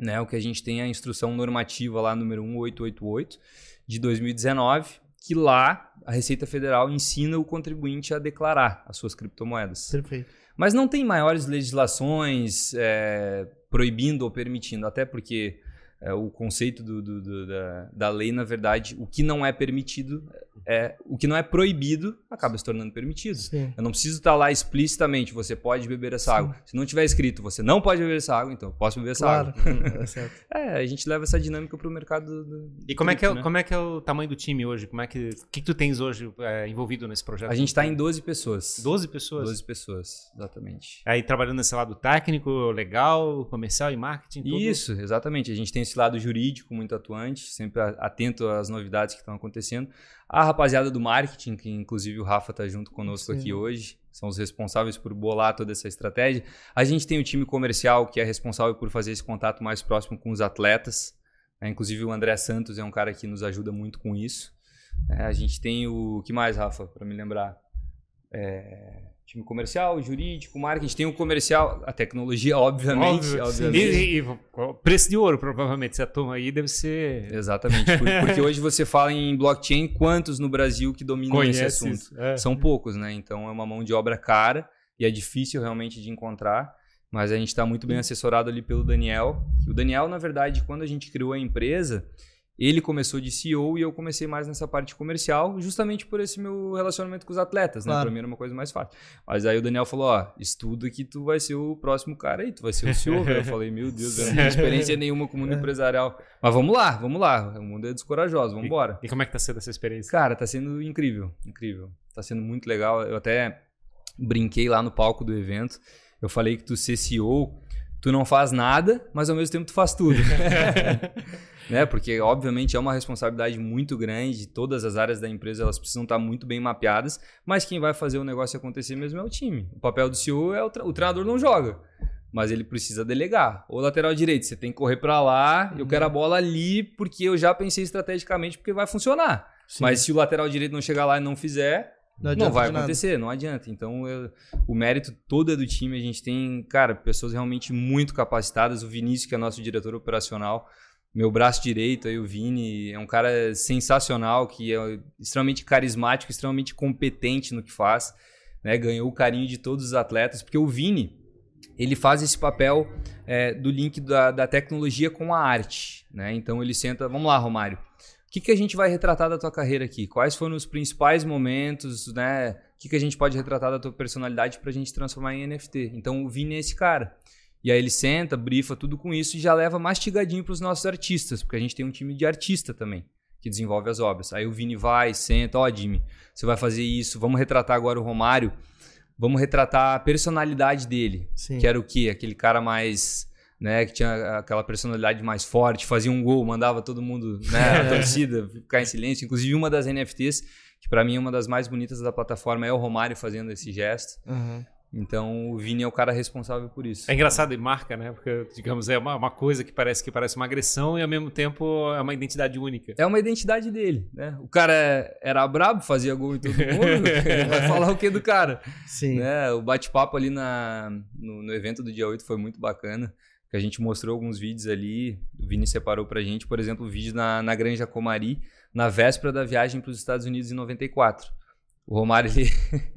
Né? O que a gente tem é a instrução normativa lá número 1888 de 2019, que lá a Receita Federal ensina o contribuinte a declarar as suas criptomoedas. Perfeito. Mas não tem maiores legislações é, proibindo ou permitindo, até porque é, o conceito do- do- do- da, da lei, na verdade, o que não é permitido, é o que não é proibido acaba se tornando permitido. Sim. Eu não preciso estar lá explicitamente, você pode beber essa Sim. água. Se não tiver escrito, você não pode beber essa água, então eu posso beber essa Claro. água. É certo. É, a gente leva essa dinâmica para o mercado do, do- E como é, que é, o- né? como é que é o tamanho do time hoje? Como é que, o que, que tu tens hoje é, envolvido nesse projeto? A gente está em 12 pessoas. 12 pessoas? 12 pessoas, exatamente. Aí trabalhando nesse lado técnico, legal, comercial e marketing. tudo. Isso, exatamente. A gente tem esse lado jurídico muito atuante, sempre atento às novidades que estão acontecendo. A rapaziada do marketing, que inclusive o Rafa está junto conosco Sim. aqui hoje, são os responsáveis por bolar toda essa estratégia. A gente tem o time comercial, que é responsável por fazer esse contato mais próximo com os atletas. né? Inclusive o André Santos é um cara que nos ajuda muito com isso. É, a gente tem o. que mais, Rafa, para me lembrar? É, time comercial, jurídico, marketing, tem o comercial, a tecnologia, obviamente. Óbvio. obviamente. E, e- preço de ouro, provavelmente. Essa turma aí deve ser. Exatamente, por- porque hoje você fala em blockchain, quantos no Brasil que dominam esse assunto? É. São poucos, né? Então é uma mão de obra cara e é difícil realmente de encontrar, mas a gente está muito bem assessorado ali pelo Daniel. O Daniel, na verdade, quando a gente criou a empresa, ele começou de CEO e eu comecei mais nessa parte comercial, justamente por esse meu relacionamento com os atletas, né? Claro. Pra mim era uma coisa mais fácil. Mas aí o Daniel falou, ó, estuda que tu vai ser o próximo cara aí, tu vai ser o CEO. Eu falei, meu Deus, eu não tenho experiência nenhuma com o mundo empresarial. Mas vamos lá, vamos lá, o mundo é dos corajosos, vamos embora. E como é que tá sendo essa experiência? Cara, tá sendo incrível, incrível. Tá sendo muito legal. Eu até brinquei lá no palco do evento. Eu falei que tu ser CEO, tu não faz nada, mas ao mesmo tempo tu faz tudo. né? Porque, obviamente, é uma responsabilidade muito grande. Todas as áreas da empresa elas precisam estar muito bem mapeadas, mas quem vai fazer o negócio acontecer mesmo é o time. O papel do CEO é o, tre- o treinador não joga. Mas ele precisa delegar. O lateral direito, você tem que correr pra lá, eu quero a bola ali, porque eu já pensei estrategicamente, porque vai funcionar. Sim. Mas se o lateral direito não chegar lá e não fizer, Não não, vai acontecer, não adianta. Então, eu- o mérito todo é do time. A gente tem, cara, pessoas realmente muito capacitadas. O Vinícius, que é nosso diretor operacional, meu braço direito aí, o Vini, é um cara sensacional, que é extremamente carismático, extremamente competente no que faz. Né? Ganhou o carinho de todos os atletas, porque o Vini, ele faz esse papel é, do link da, da tecnologia com a arte. Né? Então ele senta, vamos lá, Romário. O que, que a gente vai retratar da tua carreira aqui? Quais foram os principais momentos, né? O que, que a gente pode retratar da tua personalidade para a gente transformar em NFT? Então o Vini é esse cara. E aí ele senta, brifa tudo com isso e já leva mastigadinho para os nossos artistas, porque a gente tem um time de artista também que desenvolve as obras. Aí o Vini vai, senta, ó, Jimmy, você vai fazer isso, vamos retratar agora o Romário, vamos retratar a personalidade dele, Sim. que era o quê? Aquele cara mais, né, que tinha aquela personalidade mais forte, fazia um gol, mandava todo mundo, né, a torcida ficar em silêncio. Inclusive uma das NFTs, que para mim é uma das mais bonitas da plataforma, é o Romário fazendo esse gesto. Uhum. Então o Vini é o cara responsável por isso. É engraçado e marca, né? Porque, digamos, é uma, uma coisa que parece que parece uma agressão e ao mesmo tempo é uma identidade única. É uma identidade dele, né? O cara era brabo, fazia gol em todo mundo, vai falar o que do cara? Sim. né? O bate-papo ali na, no, no evento do dia 8 foi muito bacana, que a gente mostrou alguns vídeos ali, o Vini separou pra gente, por exemplo, o vídeo na, na Granja Comari, na véspera da viagem para os Estados Unidos em 94. O Romário, ele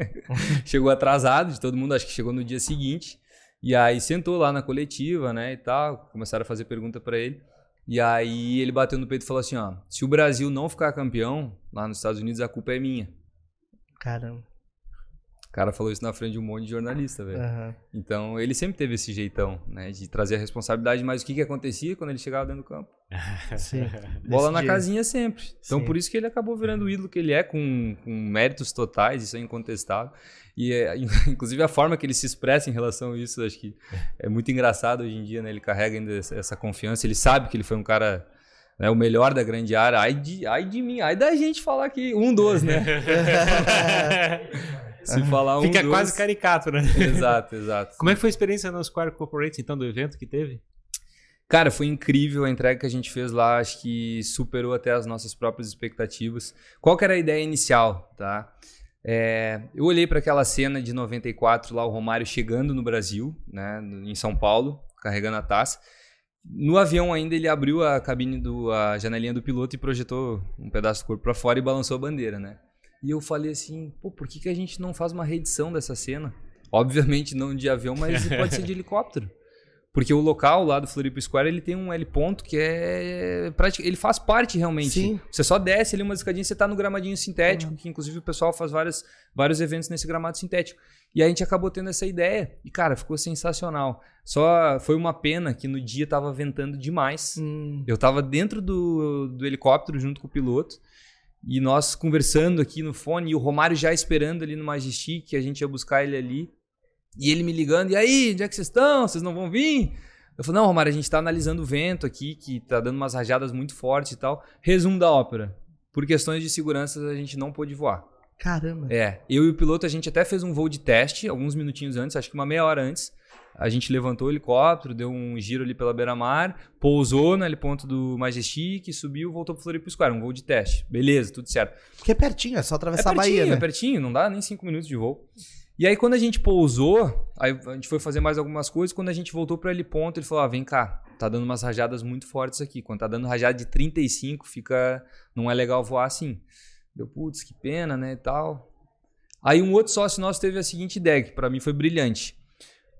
chegou atrasado de todo mundo, acho que chegou no dia seguinte, e aí sentou lá na coletiva, né, e tal, começaram a fazer pergunta pra ele, e aí ele bateu no peito e falou assim, ó, se o Brasil não ficar campeão lá nos Estados Unidos, a culpa é minha. Caramba. O cara falou isso na frente de um monte de jornalista, velho. Aham. Então, ele sempre teve esse jeitão, né? De trazer a responsabilidade, mas o que, que acontecia quando ele chegava dentro do campo? Sim. Bola na casinha sempre. Então, Sim. por isso que ele acabou virando o ídolo que ele é, com, com méritos totais, isso é incontestável. E, é, inclusive, a forma que ele se expressa em relação a isso, acho que é muito engraçado hoje em dia, né? Ele carrega ainda essa, essa confiança, ele sabe que ele foi um cara... Né, o melhor da grande área, ai de, ai de mim, ai da gente falar que um dos, né? Se falar um Fica dos... quase caricato, né? Exato, exato. Como é que foi a experiência no Square Corporate, então, do evento que teve? Cara, foi incrível a entrega que a gente fez lá, acho que superou até as nossas próprias expectativas. Qual era a ideia inicial, tá? É, eu olhei para aquela cena de 94 lá, o Romário chegando no Brasil, né, em São Paulo, carregando a taça. No avião ainda ele abriu a cabine do a janelinha do piloto e projetou um pedaço do corpo para fora e balançou a bandeira, né? E eu falei assim, pô, por que, que a gente não faz uma reedição dessa cena? Obviamente não de avião, mas pode ser de helicóptero. Porque o local lá do Floripa Square, ele tem um L ponto que é prática, ele faz parte realmente. Sim. Você só desce ali umas escadinhas, você tá no gramadinho sintético, que inclusive o pessoal faz várias, vários eventos nesse gramado sintético. E a gente acabou tendo essa ideia. E cara, ficou sensacional. Só foi uma pena que no dia tava ventando demais. Hum, Eu tava dentro do, do helicóptero junto com o piloto. E nós conversando aqui no fone, e o Romário já esperando ali no Majestic, que a gente ia buscar ele ali. E ele me ligando, e aí, onde é que vocês estão? Vocês não vão vir? Eu falei, não, Romário, a gente tá analisando o vento aqui, que tá dando umas rajadas muito fortes e tal. Resumo da ópera. Por questões de segurança, a gente não pôde voar. caramba. É, eu e o piloto, a gente até fez um voo de teste, alguns minutinhos antes, acho que uma meia hora antes. A gente levantou o helicóptero, deu um giro ali pela beira-mar, pousou no ponto do Majestic, subiu, voltou pro Floripa Square, um voo de teste. Beleza, tudo certo. Porque é pertinho, é só É atravessar pertinho, a Bahia, é né? pertinho, não dá nem cinco minutos de voo. E aí, quando a gente pousou, aí a gente foi fazer mais algumas coisas. Quando a gente voltou para ele ponto, ele falou: ah, vem cá, tá dando umas rajadas muito fortes aqui. Quando tá dando rajada de 35, fica. Não é legal voar assim. Deu, putz, que pena, né? E tal. Aí um outro sócio nosso teve a seguinte ideia, que pra mim foi brilhante.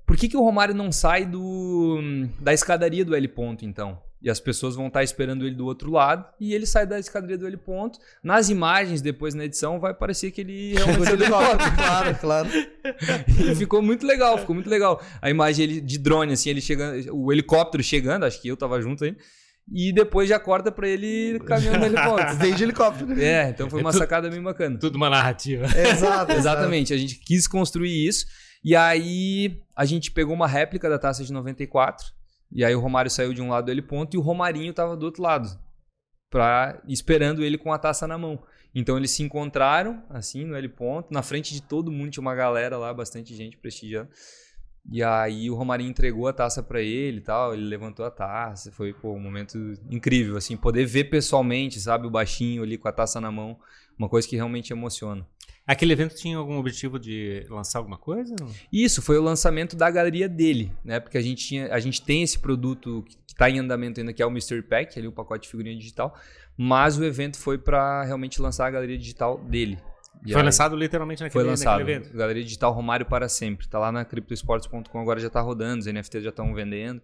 Por que, que o Romário não sai do, da escadaria do L ponto, então? E as pessoas vão estar esperando ele do outro lado e ele sai da escadaria do L ponto. Nas imagens, depois na edição, vai parecer que ele realmente helicóptero. claro, claro. E ficou muito legal, ficou muito legal. A imagem ele, de drone, assim, ele chegando, o helicóptero chegando, acho que eu tava junto aí. E depois já corta pra ele caminhando no helicóptero. Vem de helicóptero. É, então foi uma É tudo- sacada bem bacana. Tudo uma narrativa. Exato, Exatamente, a gente quis construir isso. E aí a gente pegou uma réplica da taça de 94. E aí o Romário saiu de um lado dele ponto e o Romarinho tava do outro lado. Pra, esperando ele com a taça na mão. Então eles se encontraram, assim, no L ponto. Na frente de todo mundo tinha uma galera lá, bastante gente prestigiando. E aí o Romarinho entregou a taça pra ele e tal. Ele levantou a taça. Foi pô, um momento incrível, assim, poder ver pessoalmente, sabe, o baixinho ali com a taça na mão. Uma coisa que realmente emociona. Aquele evento tinha algum objetivo de lançar alguma coisa? Isso foi o lançamento da galeria dele, né? Porque a gente, tinha, a gente tem esse produto que está em andamento ainda, que é o Mystery Pack, ali o pacote de figurinha digital, mas o evento foi para realmente lançar a galeria digital dele. E Foi aí- lançado literalmente naquele, Foi lançado. naquele evento. Galeria digital Romário para sempre. Tá lá na criptoesportes.com, agora já tá rodando, os NFTs já estão vendendo.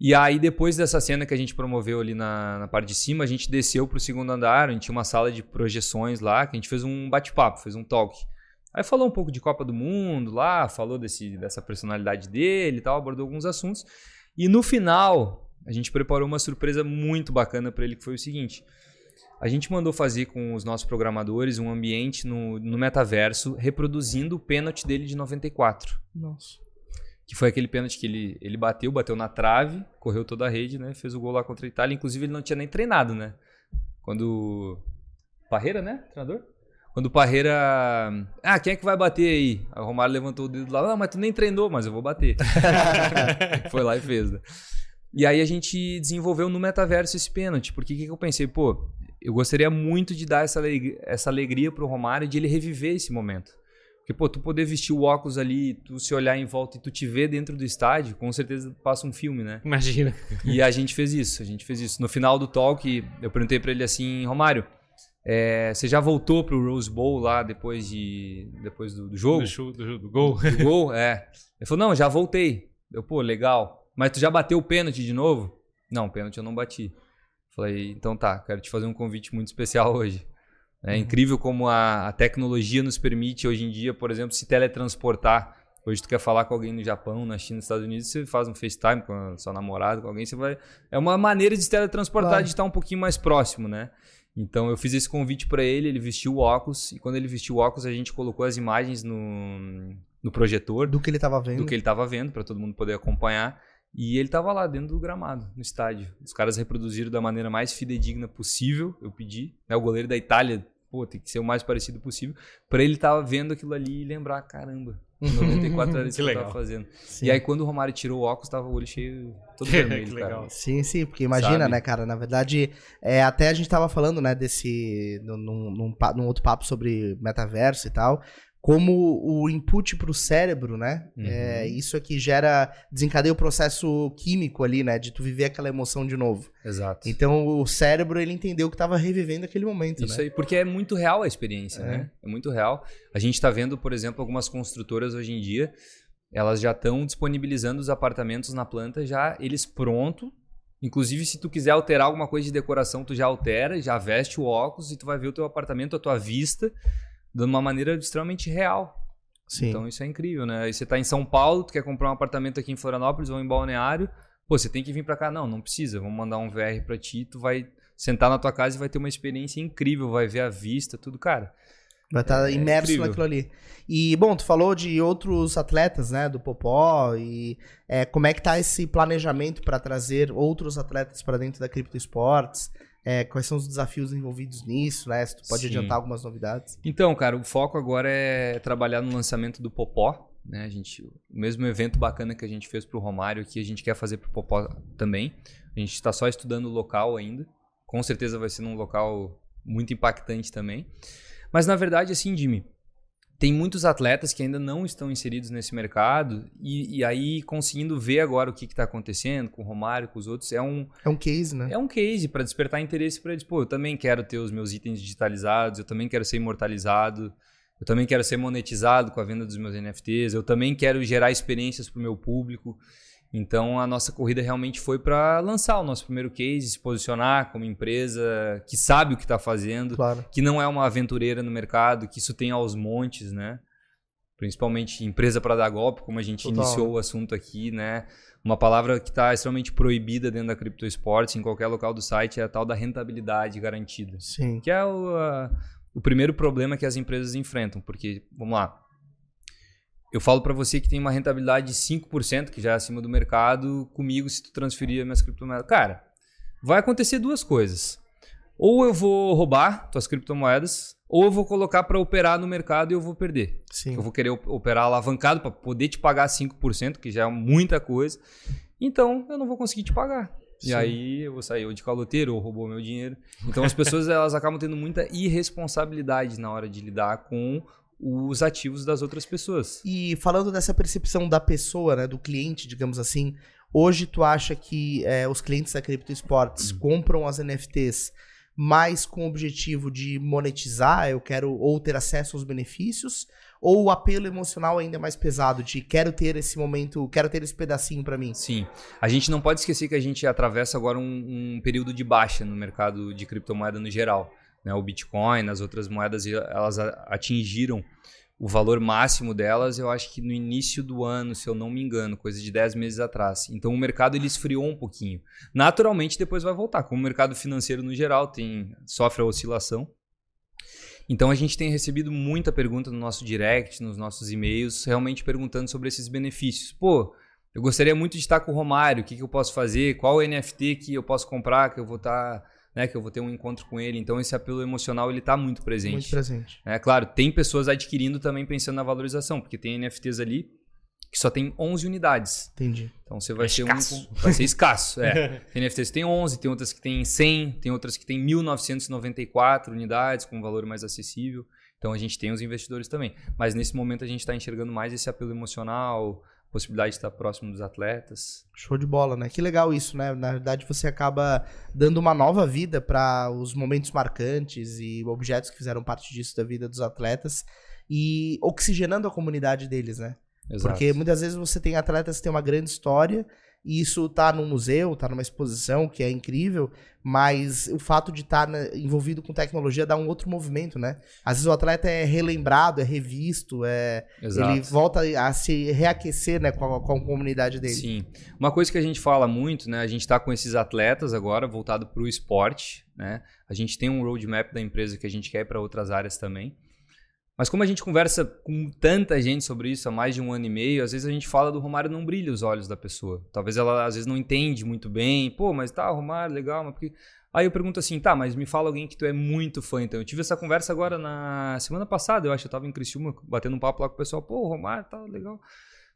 E aí, depois dessa cena que a gente promoveu ali na, na parte de cima, a gente desceu pro segundo andar, a gente tinha uma sala de projeções lá, que a gente fez um bate-papo, fez um talk. Aí falou um pouco de Copa do Mundo lá, falou desse, dessa personalidade dele e tal, abordou alguns assuntos. E no final, a gente preparou uma surpresa muito bacana para ele, que foi o seguinte. A gente mandou fazer com os nossos programadores um ambiente no, no metaverso reproduzindo o pênalti dele de 94. Nossa. Que foi aquele pênalti que ele, ele bateu, bateu na trave, correu toda a rede, né? Fez o gol lá contra a Itália. Inclusive, ele não tinha nem treinado, né? Quando. Parreira, né? Treinador? Quando o Parreira. Ah, quem é que vai bater aí? O Romário levantou o dedo lá. Não, mas tu nem treinou, mas eu vou bater. Foi lá e fez, né? E aí a gente desenvolveu no metaverso esse pênalti. Porque o que, que eu pensei? Pô, eu gostaria muito de dar essa, aleg- essa alegria pro Romário de ele reviver esse momento. Porque, pô, tu poder vestir o óculos ali, tu se olhar em volta e tu te ver dentro do estádio, com certeza passa um filme, né? Imagina. E a gente fez isso, a gente fez isso. No final do talk, eu perguntei pra ele assim, Romário, é, você já voltou pro Rose Bowl lá depois, de, depois do, do jogo? Do, chu- do, do gol. Do gol? É. Ele falou, não, já voltei. Eu, pô, legal. Mas tu já bateu o pênalti de novo? Não, pênalti eu não bati. Falei, então tá, quero te fazer um convite muito especial hoje. É incrível como a, a tecnologia nos permite hoje em dia, por exemplo, se teletransportar. Hoje tu quer falar com alguém no Japão, na China, nos Estados Unidos, você faz um FaceTime com a sua namorada, com alguém, você vai... É uma maneira de se teletransportar, Claro. de estar um pouquinho mais próximo, né? Então eu fiz esse convite pra ele, ele vestiu o óculos, e quando ele vestiu o óculos, a gente colocou as imagens no, no projetor Do que ele tava vendo. do que ele estava vendo, para todo mundo poder acompanhar. E ele estava lá dentro do gramado, no estádio. Os caras reproduziram da maneira mais fidedigna possível, eu pedi. Né, o goleiro da Itália, pô, tem que ser o mais parecido possível, para ele estar vendo aquilo ali e lembrar, caramba, em 94 era isso Que que, eu legal. tava fazendo. Sim. E aí quando o Romário tirou o óculos, tava o olho cheio, todo vermelho, Que cara. legal. Sim, sim, porque imagina, Sabe? né, cara? Na verdade, é, até a gente tava falando, né, desse. Num, num, num outro papo sobre metaverso e tal. Como o input pro cérebro, né? Uhum. É, isso aqui gera. desencadeia o processo químico ali, né? De tu viver aquela emoção de novo. Exato. Então o cérebro, ele entendeu que tava revivendo aquele momento, Isso né? aí, porque é muito real a experiência, É. né? É muito real. A gente está vendo, por exemplo, algumas construtoras hoje em dia, elas já estão disponibilizando os apartamentos na planta, já eles pronto. Inclusive, se tu quiser alterar alguma coisa de decoração, tu já altera, já veste o óculos e tu vai ver o teu apartamento, a tua vista, de uma maneira extremamente real. Sim. Então isso é incrível, né? Aí você tá em São Paulo, tu quer comprar um apartamento aqui em Florianópolis ou em Balneário, pô, você tem que vir pra cá. Não, não precisa. Vamos mandar um VR pra ti, tu vai sentar na tua casa e vai ter uma experiência incrível, vai ver a vista, tudo, cara. Vai estar É imerso incrível. naquilo ali. E, bom, tu falou de outros atletas, né? Do Popó. E é, como é que tá esse planejamento para trazer outros atletas para dentro da Cripto Esportes? É, quais são os desafios envolvidos nisso, né? Se tu pode Sim. adiantar algumas novidades. Então, cara, o foco agora é trabalhar no lançamento do Popó, né? A gente, o mesmo evento bacana que a gente fez pro Romário aqui, a gente quer fazer pro Popó também. A gente está só estudando o local ainda. Com certeza vai ser num local muito impactante também. Mas na verdade, assim, Jimmy, tem muitos atletas que ainda não estão inseridos nesse mercado e, e aí conseguindo ver agora o que está acontecendo com o Romário, com os outros, é um é um case, né? É um case para despertar interesse para eles. Pô, eu também quero ter os meus itens digitalizados, eu também quero ser imortalizado, eu também quero ser monetizado com a venda dos meus NFTs, eu também quero gerar experiências para o meu público. Então a nossa corrida realmente foi para lançar o nosso primeiro case, se posicionar como empresa que sabe o que está fazendo, claro. que não é uma aventureira no mercado, que isso tem aos montes, né? Principalmente empresa para dar golpe, como a gente Total. iniciou o assunto aqui, né? Uma palavra que está extremamente proibida dentro da Crypto Sports, em qualquer local do site, é a tal da rentabilidade garantida. Sim. Que é o, a, o primeiro problema que as empresas enfrentam, porque, vamos lá, eu falo para você que tem uma rentabilidade de 5%, que já é acima do mercado, comigo se tu transferir minhas criptomoedas. Cara, vai acontecer duas coisas. Ou eu vou roubar tuas criptomoedas, ou eu vou colocar para operar no mercado e eu vou perder. Sim. Eu vou querer operar alavancado para poder te pagar 5%, que já é muita coisa. Então, eu não vou conseguir te pagar. Sim. E aí eu vou sair ou de caloteiro ou roubou meu dinheiro. Então as pessoas elas acabam tendo muita irresponsabilidade na hora de lidar com os ativos das outras pessoas. E falando dessa percepção da pessoa, né, do cliente, digamos assim, hoje tu acha que é, os clientes da Crypto Sports uhum. compram as NFTs mais com o objetivo de monetizar, eu quero ou ter acesso aos benefícios, ou o apelo emocional ainda é mais pesado, de quero ter esse momento, quero ter esse pedacinho para mim? Sim. A gente não pode esquecer que a gente atravessa agora um, um período de baixa no mercado de criptomoeda no geral né, o Bitcoin, as outras moedas, elas atingiram o valor máximo delas, eu acho que no início do ano, se eu não me engano, coisa de 10 meses atrás. Então o mercado ele esfriou um pouquinho. Naturalmente depois vai voltar, como o mercado financeiro no geral tem sofre a oscilação. Então a gente tem recebido muita pergunta no nosso direct, nos nossos e-mails, realmente perguntando sobre esses benefícios. Pô, eu gostaria muito de estar com o Romário, o que, que eu posso fazer? Qual NFT que eu posso comprar que eu vou estar né, que eu vou ter um encontro com ele. Então esse apelo emocional ele está muito presente. Muito presente. É claro, tem pessoas adquirindo também pensando na valorização, porque tem NFTs ali que só tem 11 unidades. Entendi. Então você vai é ser escasso. um vai ser escasso, é. tem NFTs que tem 11, tem outras que tem 100, tem outras que tem 1994 unidades com um valor mais acessível. Então a gente tem os investidores também. Mas nesse momento a gente está enxergando mais esse apelo emocional, possibilidade de estar próximo dos atletas. Show de bola, né? Que legal isso, né? Na verdade, você acaba dando uma nova vida para os momentos marcantes e objetos que fizeram parte disso da vida dos atletas e oxigenando a comunidade deles, né? Exato. Porque muitas vezes você tem atletas que têm uma grande história e isso tá num museu, tá numa exposição, que é incrível, mas o fato de estar tá, né, envolvido com tecnologia dá um outro movimento, né? Às vezes o atleta é relembrado, é revisto, é Exato. ele volta a se reaquecer, né, com a, com a, comunidade dele. Sim. Uma coisa que a gente fala muito, né, a gente está com esses atletas agora voltado para o esporte, né? A gente tem um roadmap da empresa que a gente quer para outras áreas também. Mas como a gente conversa com tanta gente sobre isso há mais de um ano e meio, às vezes a gente fala do Romário não brilha os olhos da pessoa. Talvez ela às vezes não entende muito bem. Pô, mas tá, Romário, legal, mas porque... Aí eu pergunto assim, tá, mas me fala alguém que tu é muito fã, então. Eu tive essa conversa agora na semana passada, eu acho, eu tava em Criciúma, batendo um papo lá com o pessoal, pô, Romário, tá legal.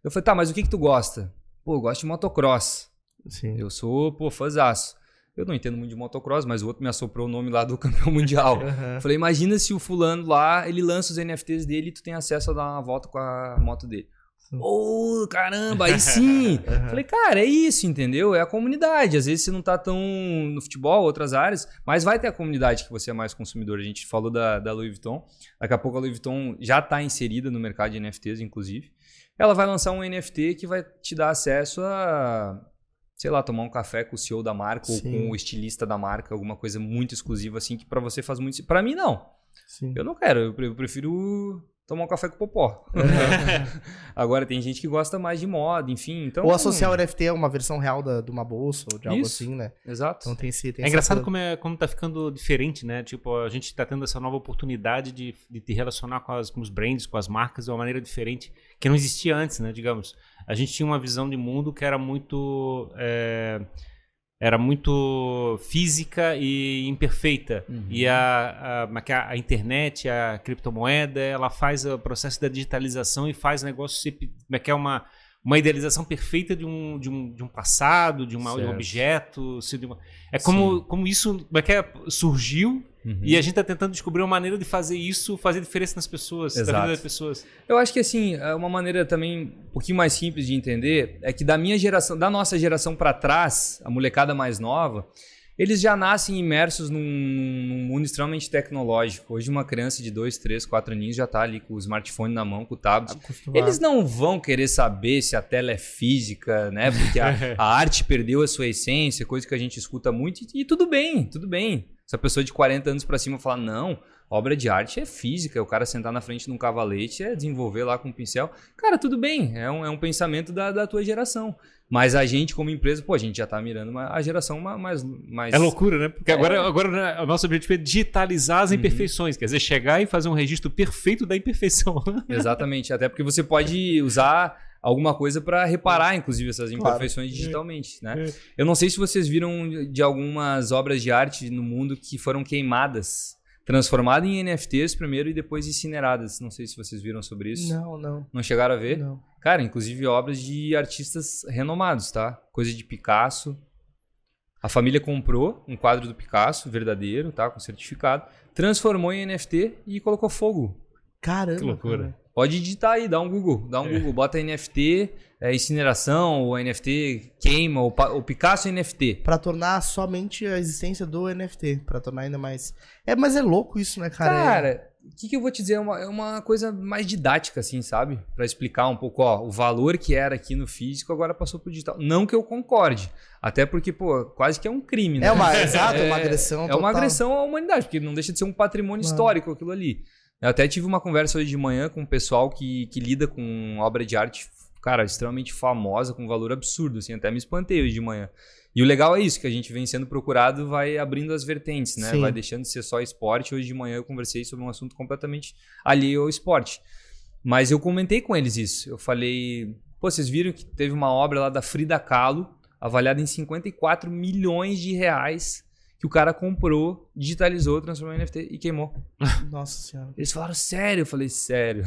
Eu falei, tá, mas o que que tu gosta? Pô, eu gosto de motocross. Sim. Eu sou, pô, fãzaço. Eu não entendo muito de motocross, mas o outro me assoprou o nome lá do campeão mundial. Uhum. Falei, imagina se o fulano lá, ele lança os NFTs dele e tu tem acesso a dar uma volta com a moto dele. Ô, oh, caramba, aí sim! Uhum. Falei, cara, é isso, entendeu? É a comunidade. Às vezes você não tá tão no futebol, outras áreas, mas vai ter a comunidade que você é mais consumidor. A gente falou da, da Louis Vuitton. Daqui a pouco a Louis Vuitton já tá inserida no mercado de NFTs, inclusive. Ela vai lançar um NFT que vai te dar acesso a sei lá, tomar um café com o CEO da marca Sim. ou com o estilista da marca, alguma coisa muito exclusiva assim que para você faz muito. Para mim não. Sim. Eu não quero, eu prefiro tomar um café com popó. Agora tem gente que gosta mais de moda, enfim. Então, ou associar o NFT a uma versão real da, de uma bolsa ou de algo Isso, assim, né? Exato. Então tem esse, tem é engraçado como, é, como tá ficando diferente, né? Tipo, a gente tá tendo essa nova oportunidade de, de te relacionar com, as, com os brands, com as marcas de uma maneira diferente, que não existia antes, né? Digamos. A gente tinha uma visão de mundo que era muito. É, era muito física e imperfeita. Uhum. E a, a, é a, internet, a criptomoeda, ela faz o processo da digitalização e faz o negócio ser é que é uma, uma idealização perfeita de um, de um, de um passado, de, uma, de um objeto. De uma... É como, como isso como é que é, surgiu uhum. e a gente está tentando descobrir uma maneira de fazer isso, fazer diferença nas pessoas, Exato. na vida das pessoas. Eu acho que assim, é uma maneira também um pouquinho mais simples de entender é que da minha geração, da nossa geração para trás, a molecada mais nova, eles já nascem imersos num, num, mundo extremamente tecnológico. Hoje, uma criança de 2, 3, 4 aninhos já está ali com o smartphone na mão, com o tablet. Acostumado. Eles não vão querer saber se a tela é física, né? Porque a, a arte perdeu a sua essência, coisa que a gente escuta muito. E, e tudo bem, tudo bem. Se a pessoa de 40 anos para cima falar, não, obra de arte é física, o cara sentar na frente de um cavalete é desenvolver lá com um pincel. Cara, tudo bem, é um, é um pensamento da, da tua geração. Mas a gente, como empresa, pô, a gente já está mirando uma, a geração mais, mais. É loucura, né? Porque é. agora, agora né, o nosso objetivo é digitalizar as uhum. imperfeições, quer dizer, chegar e fazer um registro perfeito da imperfeição. Exatamente, até porque você pode usar alguma coisa para reparar, inclusive, essas imperfeições claro. digitalmente, né? É. Eu não sei se vocês viram de algumas obras de arte no mundo que foram queimadas transformadas em NFTs primeiro e depois incineradas. Não sei se vocês viram sobre isso. Não, não. Não chegaram a ver? Não. Cara, inclusive obras de artistas renomados, tá? Coisa de Picasso. A família comprou um quadro do Picasso, verdadeiro, tá? Com certificado, transformou em NFT e colocou fogo. Caramba. Que loucura. Cara. Pode digitar aí, dá um Google. Dá um é. Google, bota NFT, é, incineração, ou NFT queima, ou, ou Picasso NFT. Para tornar somente a existência do NFT, para tornar ainda mais. É, mas é louco isso, né, cara? Cara, o que, que, eu vou te dizer? É uma, é uma coisa mais didática, assim, sabe? Para explicar um pouco, ó, o valor que era aqui no físico agora passou pro digital. Não que eu concorde. Até porque, pô, quase que é um crime, né? É uma, exato, é uma agressão. É total. uma agressão à humanidade, porque não deixa de ser um patrimônio histórico aquilo ali. Eu até tive uma conversa hoje de manhã com um pessoal que, que lida com obra de arte, cara, extremamente famosa, com valor absurdo, assim, até me espantei hoje de manhã. E o legal é isso, que a gente vem sendo procurado, vai abrindo as vertentes, né? Sim. Vai deixando de ser só esporte. Hoje de manhã eu conversei sobre um assunto completamente alheio ao esporte. Mas eu comentei com eles isso. Eu falei, pô, vocês viram que teve uma obra lá da Frida Kahlo, avaliada em 54 milhões de reais, que o cara comprou, digitalizou, transformou em NFT e queimou. Nossa senhora. Eles falaram, sério? Eu falei, sério.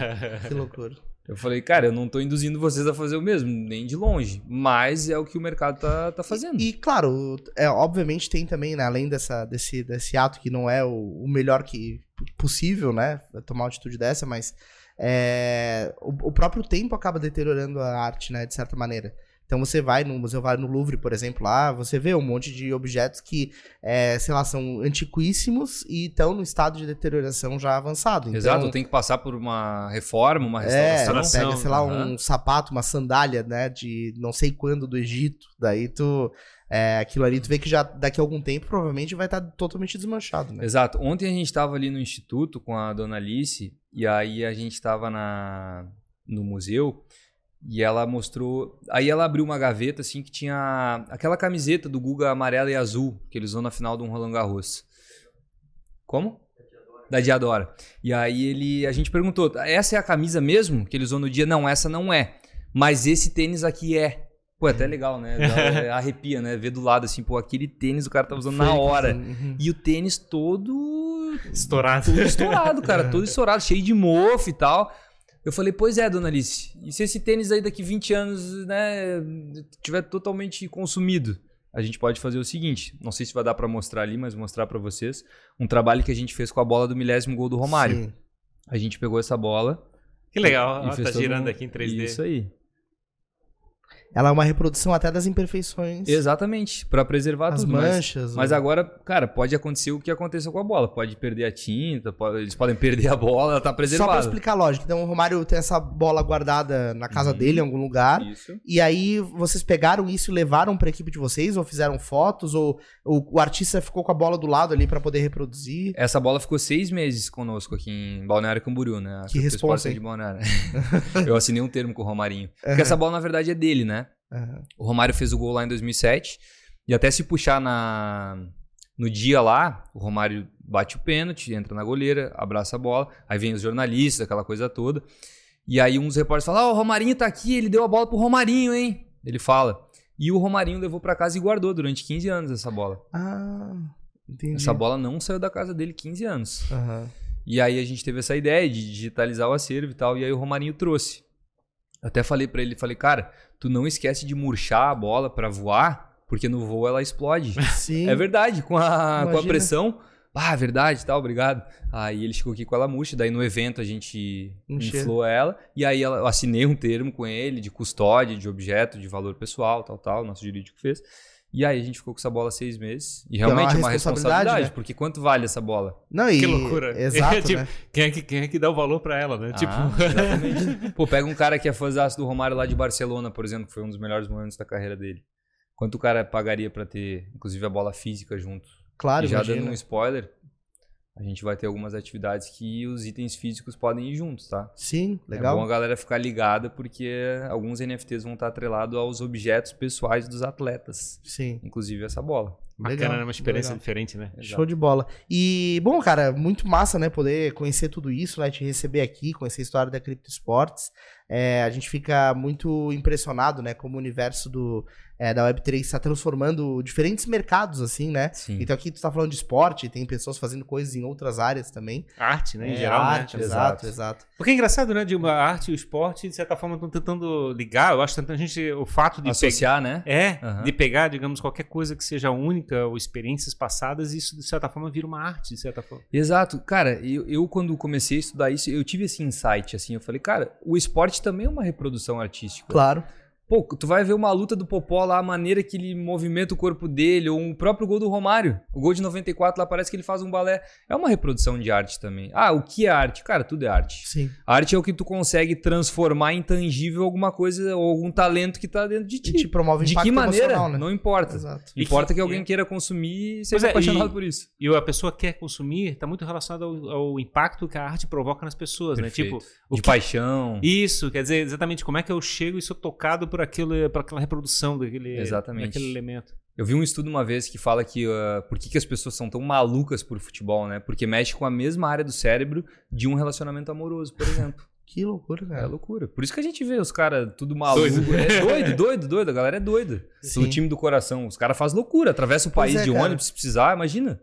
que loucura. Eu falei, cara, eu não estou induzindo vocês a fazer o mesmo, nem de longe. Mas é o que o mercado tá, tá fazendo. E, e claro, é, obviamente tem também, né, além dessa, desse, desse ato que não é o, o melhor que possível, né? Tomar uma atitude dessa, mas é, o, o próprio tempo acaba deteriorando a arte, né? De certa maneira. Então você vai no museu, vai no Louvre, por exemplo, lá, você vê um monte de objetos que, é, sei lá, são antiquíssimos e estão no estado de deterioração já avançado. Então, Exato, tem que passar por uma reforma, uma é, restauração. É, pega, sei lá, uhum. um sapato, uma sandália, né, de não sei quando do Egito, daí tu... É, aquilo ali, tu vê que já daqui a algum tempo provavelmente vai estar tá totalmente desmanchado, né? Exato. Ontem a gente estava ali no instituto com a dona Alice e aí a gente estava na no museu e ela mostrou. Aí ela abriu uma gaveta assim que tinha aquela camiseta do Guga amarela e azul que ele usou na final do um Roland Garros. Como? Da Diadora. E aí ele, a gente perguntou: essa é a camisa mesmo que ele usou no dia? Não, essa não é. Mas esse tênis aqui é. Pô, é até legal, né? Arrepia, né? Ver do lado assim, pô, aquele tênis o cara tá usando na hora. Uhum. E o tênis todo. Estourado. Todo estourado, cara. todo estourado, cheio de mofo e tal. Eu falei, pois é, dona Alice, e se esse tênis aí daqui 20 anos, né, tiver totalmente consumido? A gente pode fazer o seguinte, não sei se vai dar para mostrar ali, mas vou mostrar para vocês, um trabalho que a gente fez com a bola do milésimo gol do Romário. Sim. A gente pegou essa bola. Que legal, e, e tá girando um... aqui em 3D. Isso aí. Ela é uma reprodução até das imperfeições. Exatamente, para preservar As tudo. manchas. Mas, mas, agora, cara, pode acontecer o que aconteceu com a bola. Pode perder a tinta, pode, eles podem perder a bola, ela tá preservada. Só pra explicar a lógica. Então, o Romário tem essa bola guardada na casa uhum. dele, em algum lugar. Isso. E aí, vocês pegaram isso e levaram pra equipe de vocês? Ou fizeram fotos? Ou o, o artista ficou com a bola do lado ali para poder reproduzir? Essa bola ficou seis meses conosco aqui em Balneário Camboriú, né? Que resposta de Balneário. Eu assinei um termo com o Romarinho. Porque essa bola, na verdade, é dele, né? Uhum. O Romário fez o gol lá em 2007. E até se puxar na, no dia lá, o Romário bate o pênalti, entra na goleira, abraça a bola. Aí vem os jornalistas, aquela coisa toda. E aí uns repórteres falam: Ó, oh, o Romarinho tá aqui, ele deu a bola pro Romarinho, hein? Ele fala. E o Romarinho levou para casa e guardou durante 15 anos essa bola. Ah, entendi. Essa bola não saiu da casa dele 15 anos. Uhum. E aí a gente teve essa ideia de digitalizar o acervo e tal. E aí o Romarinho trouxe. Eu até falei pra ele, falei, cara, tu não esquece de murchar a bola pra voar, porque no voo ela explode. Sim. É verdade, com a, com a pressão. Ah, verdade, tá, obrigado. Aí ele chegou aqui com ela murcha, daí no evento a gente inflou ela, e aí ela, eu assinei um termo com ele de custódia, de objeto, de valor pessoal, tal, tal, nosso jurídico fez. E aí a gente ficou com essa bola seis meses. E é uma realmente é uma responsabilidade, responsabilidade, né? porque quanto vale essa bola? Não, e... Que loucura. Exato, Tipo, né? Quem é, que, quem é que dá o valor pra ela, né? tipo, Ah, exatamente. Pô, pega um cara que é fãzaço do Romário lá de Barcelona, por exemplo, que foi um dos melhores momentos da carreira dele. Quanto o cara pagaria pra ter, inclusive, a bola física junto? Claro, e já imagina. dando um spoiler, a gente vai ter algumas atividades que os itens físicos podem ir juntos, tá? Sim, É legal. bom a galera ficar ligada, porque alguns NFTs vão estar atrelados aos objetos pessoais dos atletas, Sim. inclusive essa bola. bacana, Legal, né? Uma experiência legal. diferente, né? Show de bola. E, bom, cara, muito massa, né? Poder conhecer tudo isso, né? Te receber aqui, conhecer a história da Crypto Sports. É, a gente fica muito impressionado, né? Como o universo do, é, da Web3 está transformando diferentes mercados, assim, né? Sim. Então aqui tu tá falando de esporte, tem pessoas fazendo coisas em outras áreas também. Arte, né? Em É, geral, arte, né? exato, Exato. exato. Porque é engraçado, né? De uma arte e o esporte, de certa forma, estão tentando ligar. Eu acho que tentando a gente. O fato de. Associar, né? É, Aham. de pegar, digamos, qualquer coisa que seja única ou experiências passadas, isso de certa forma vira uma arte, de certa forma. Exato. Cara, eu, eu quando comecei a estudar isso, eu tive esse insight, assim, eu falei, cara, o esporte também é uma reprodução artística. Claro. Pô, tu vai ver uma luta do Popó lá, a maneira que ele movimenta o corpo dele, ou o próprio gol do Romário. O gol de 94 lá parece que ele faz um balé. É uma reprodução de arte também. Ah, o que é arte? Cara, tudo é arte. Sim. Arte é o que tu consegue transformar em tangível alguma coisa ou algum talento que tá dentro de E ti. te promove de que maneira? né? Não importa. Exato. Importa E que, que- alguém e- queira consumir e seja é, apaixonado e- por isso. E a pessoa quer consumir, está muito relacionado ao, ao impacto que a arte provoca nas pessoas, né? Perfeito. Tipo, o de que- paixão. Isso, quer dizer, exatamente como é que eu chego e sou tocado por, por aquela reprodução daquele, Exatamente. daquele elemento. Eu vi um estudo uma vez que fala que ah, por que, que as pessoas são tão malucas por futebol, né? Porque mexe com a mesma área do cérebro de um relacionamento amoroso, por exemplo. Que loucura, É cara. loucura. Por isso que a gente vê os caras tudo maluco. Doido. É doido, doido, doido. A galera é doida. Do time do coração. Os caras fazem loucura. Atravessa o país é, de cara. ônibus se precisar, imagina.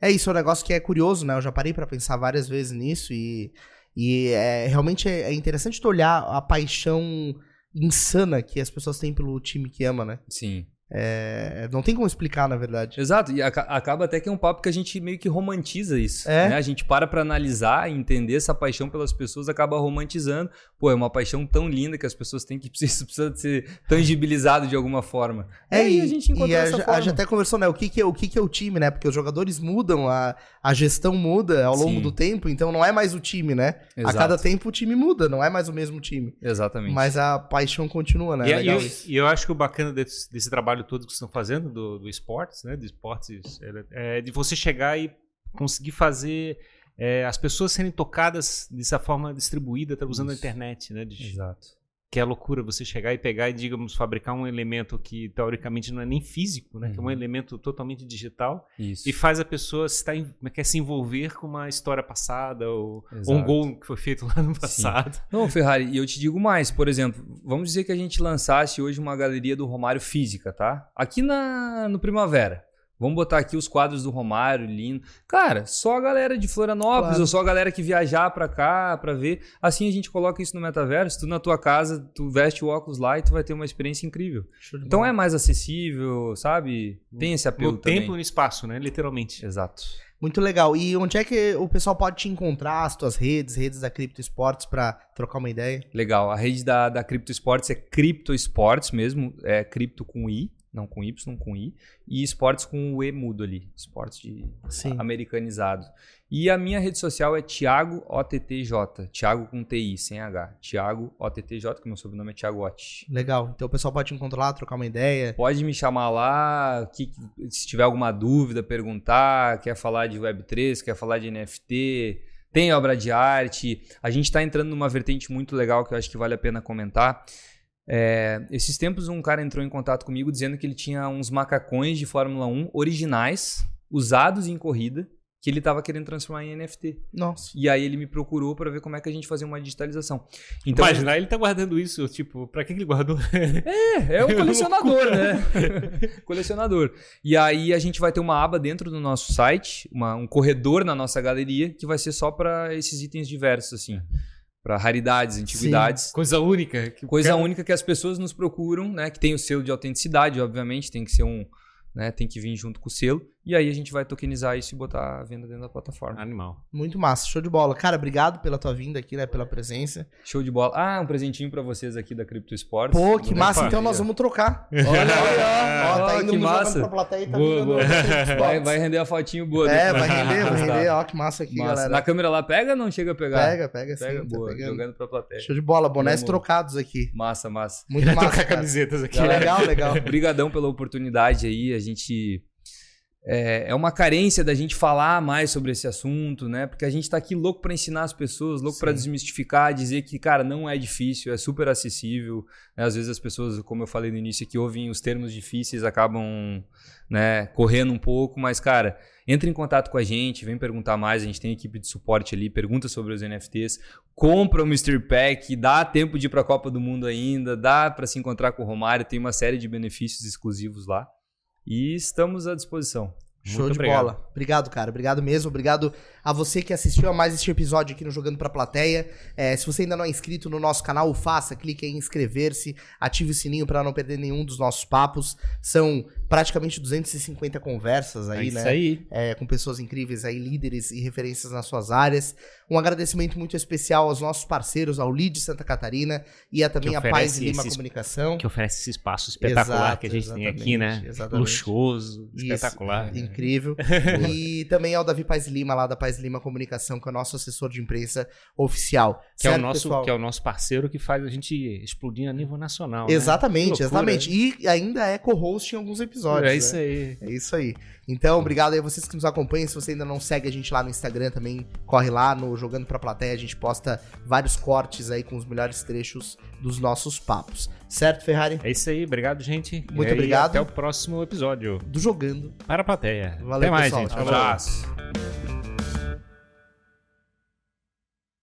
É isso, é um negócio que é curioso, né? Eu já parei pra pensar várias vezes nisso e, e é, realmente é, é interessante tu olhar a paixão insana que as pessoas têm pelo time que ama, né? Sim. É, não tem como explicar, na verdade. Exato. E aca- acaba até que é um papo que a gente meio que romantiza isso. É. né? A gente para pra analisar e entender essa paixão pelas pessoas, acaba romantizando. Pô, é uma paixão tão linda que as pessoas têm que isso precisa ser tangibilizado de alguma forma. É, aí e, a gente encontrou e a, essa gente- forma. a gente até conversou, né? O que que, é, o que que é o time, né? Porque os jogadores mudam, a, a gestão muda ao longo Sim. do tempo, então não é mais o time, né? Exato. A cada tempo o time muda, não é mais o mesmo time. Exatamente. Mas a paixão continua, né? e, Legal e- isso. e eu acho que o bacana desse, desse trabalho todo que vocês estão fazendo, do, do esportes, né? Do esportes, é, de você chegar e conseguir fazer é, as pessoas serem tocadas dessa forma distribuída, tá, usando a Isso. internet, né? De- Exato. Que é loucura você chegar e pegar e, digamos, fabricar um elemento que teoricamente não é nem físico, né? Que é um Uhum. elemento totalmente digital Isso. e faz a pessoa se, tá, em- é que é, se envolver com uma história passada ou, ou um gol que foi feito lá no passado. Não, Ferrari, e eu te digo mais, por exemplo, vamos dizer que a gente lançasse hoje uma galeria do Romário física, tá? Aqui na, no Primavera. Vamos botar aqui os quadros do Romário, lindo. Cara, só a galera de Florianópolis, Claro. ou só a galera que viajar pra cá pra ver. Assim a gente coloca isso no metaverso. Tu na tua casa, tu veste o óculos lá e tu vai ter uma experiência incrível. Então é mais acessível, sabe? Tem esse apelo No também. tempo e no espaço, né? Literalmente. Exato. Muito legal. E onde é que o pessoal pode te encontrar, as tuas redes, redes da Cripto Esportes, pra trocar uma ideia? Legal. A rede da, da Crypto Esportes é Crypto Esportes mesmo. É cripto com I, não com Y, com I. E esportes com o E mudo ali. Esportes de Sim. americanizado. E a minha rede social é Thiago OTTJ. Thiago com TI, sem H. Thiago OTTJ, que meu sobrenome é Thiago Ot. Legal. Então o pessoal pode te encontrar lá, trocar uma ideia. Pode me chamar lá, que- se tiver alguma dúvida, perguntar, quer falar de Web3, quer falar de NFT, tem obra de arte. A gente está entrando numa vertente muito legal que eu acho que vale a pena comentar. É, esses tempos um cara entrou em contato comigo dizendo que ele tinha uns macacões de Fórmula 1 originais, usados em corrida, que ele estava querendo transformar em NFT. Nossa. E aí ele me procurou para ver como é que a gente fazia uma digitalização. Então, Imaginar ele tá guardando isso, tipo, pra que ele guardou? É um colecionador, né? colecionador. E aí a gente vai ter uma aba dentro do nosso site, uma- um corredor na nossa galeria, que vai ser só para esses itens diversos, assim. Para raridades, antiguidades. Coisa única. que Coisa cara- única que as pessoas nos procuram, né? Que tem o selo de autenticidade, obviamente, tem que ser um, né? Tem que vir junto com o selo. E aí a gente vai tokenizar isso e botar a venda dentro da plataforma. Animal. Muito massa, show de bola. Cara, obrigado pela tua vinda aqui, né? Pela presença. Show de bola. Ah, um presentinho pra vocês aqui da Crypto Sports. Pô, que massa. Então nós vamos trocar. Olha aí, ó. ó. Tá Ó, indo que massa. pra plateia e tá Boa, vindo boa. Vai, vai render a fotinho boa. É, depois. vai render, vai Tá. render. Ó, que massa aqui, Massa. galera. Na câmera lá pega ou não chega a pegar? Pega, pega sim. Pega, tá boa. pegando. Jogando pra plateia. Show de bola, bonés trocados aqui. Massa, massa. Muito Queria massa. trocar cara. camisetas aqui. Legal, legal. Obrigadão pela oportunidade aí. A gente. É, é uma carência da gente falar mais sobre esse assunto, né? Porque a gente tá aqui louco para ensinar as pessoas, louco para desmistificar, dizer que, cara, não é difícil, é super acessível. né? Às vezes as pessoas, como eu falei no início, que ouvem os termos difíceis acabam né, correndo um pouco, mas, cara, entre em contato com a gente, vem perguntar mais. A gente tem equipe de suporte ali, pergunta sobre os NFTs, compra o Mr. Pack, dá tempo de ir para a Copa do Mundo ainda, dá para se encontrar com o Romário, tem uma série de benefícios exclusivos lá. E estamos à disposição. Show Muito de obrigado. bola. Obrigado, cara. Obrigado mesmo. Obrigado a você que assistiu a mais este episódio aqui no Jogando Pra Plateia. É, se você ainda não é inscrito no nosso canal, faça. Clique em inscrever-se. Ative o sininho para não perder nenhum dos nossos papos. São praticamente 250 conversas É aí, isso né? aí. é, com pessoas incríveis aí, líderes e referências nas suas áreas. Um agradecimento muito especial aos nossos parceiros, ao LID Santa Catarina e a também a Paz Lima esses- Comunicação. Que oferece esse espaço espetacular Exato, que a gente tem aqui, né? exatamente. Luxuoso, Isso, espetacular. Incrível. e também ao Davi Paz Lima, lá da Paz Lima Comunicação, que é o nosso assessor de imprensa oficial. Que é, o Certo, nosso, pessoal? que é o nosso parceiro que faz a gente explodir a nível nacional. né? Exatamente, loucura, exatamente. E ainda é co-host em alguns episódios. É né? isso aí. É isso aí. Então, obrigado aí a vocês que nos acompanham. Se você ainda não segue a gente lá no Instagram, também corre lá no Jogando Pra Plateia. A gente posta vários cortes aí com os melhores trechos dos nossos papos. Certo, Ferrari? É isso aí. Obrigado, gente. Muito E obrigado. Até o próximo episódio. Do Jogando. Para a plateia. Valeu, Até mais, pessoal. gente. Tchau. Abraço.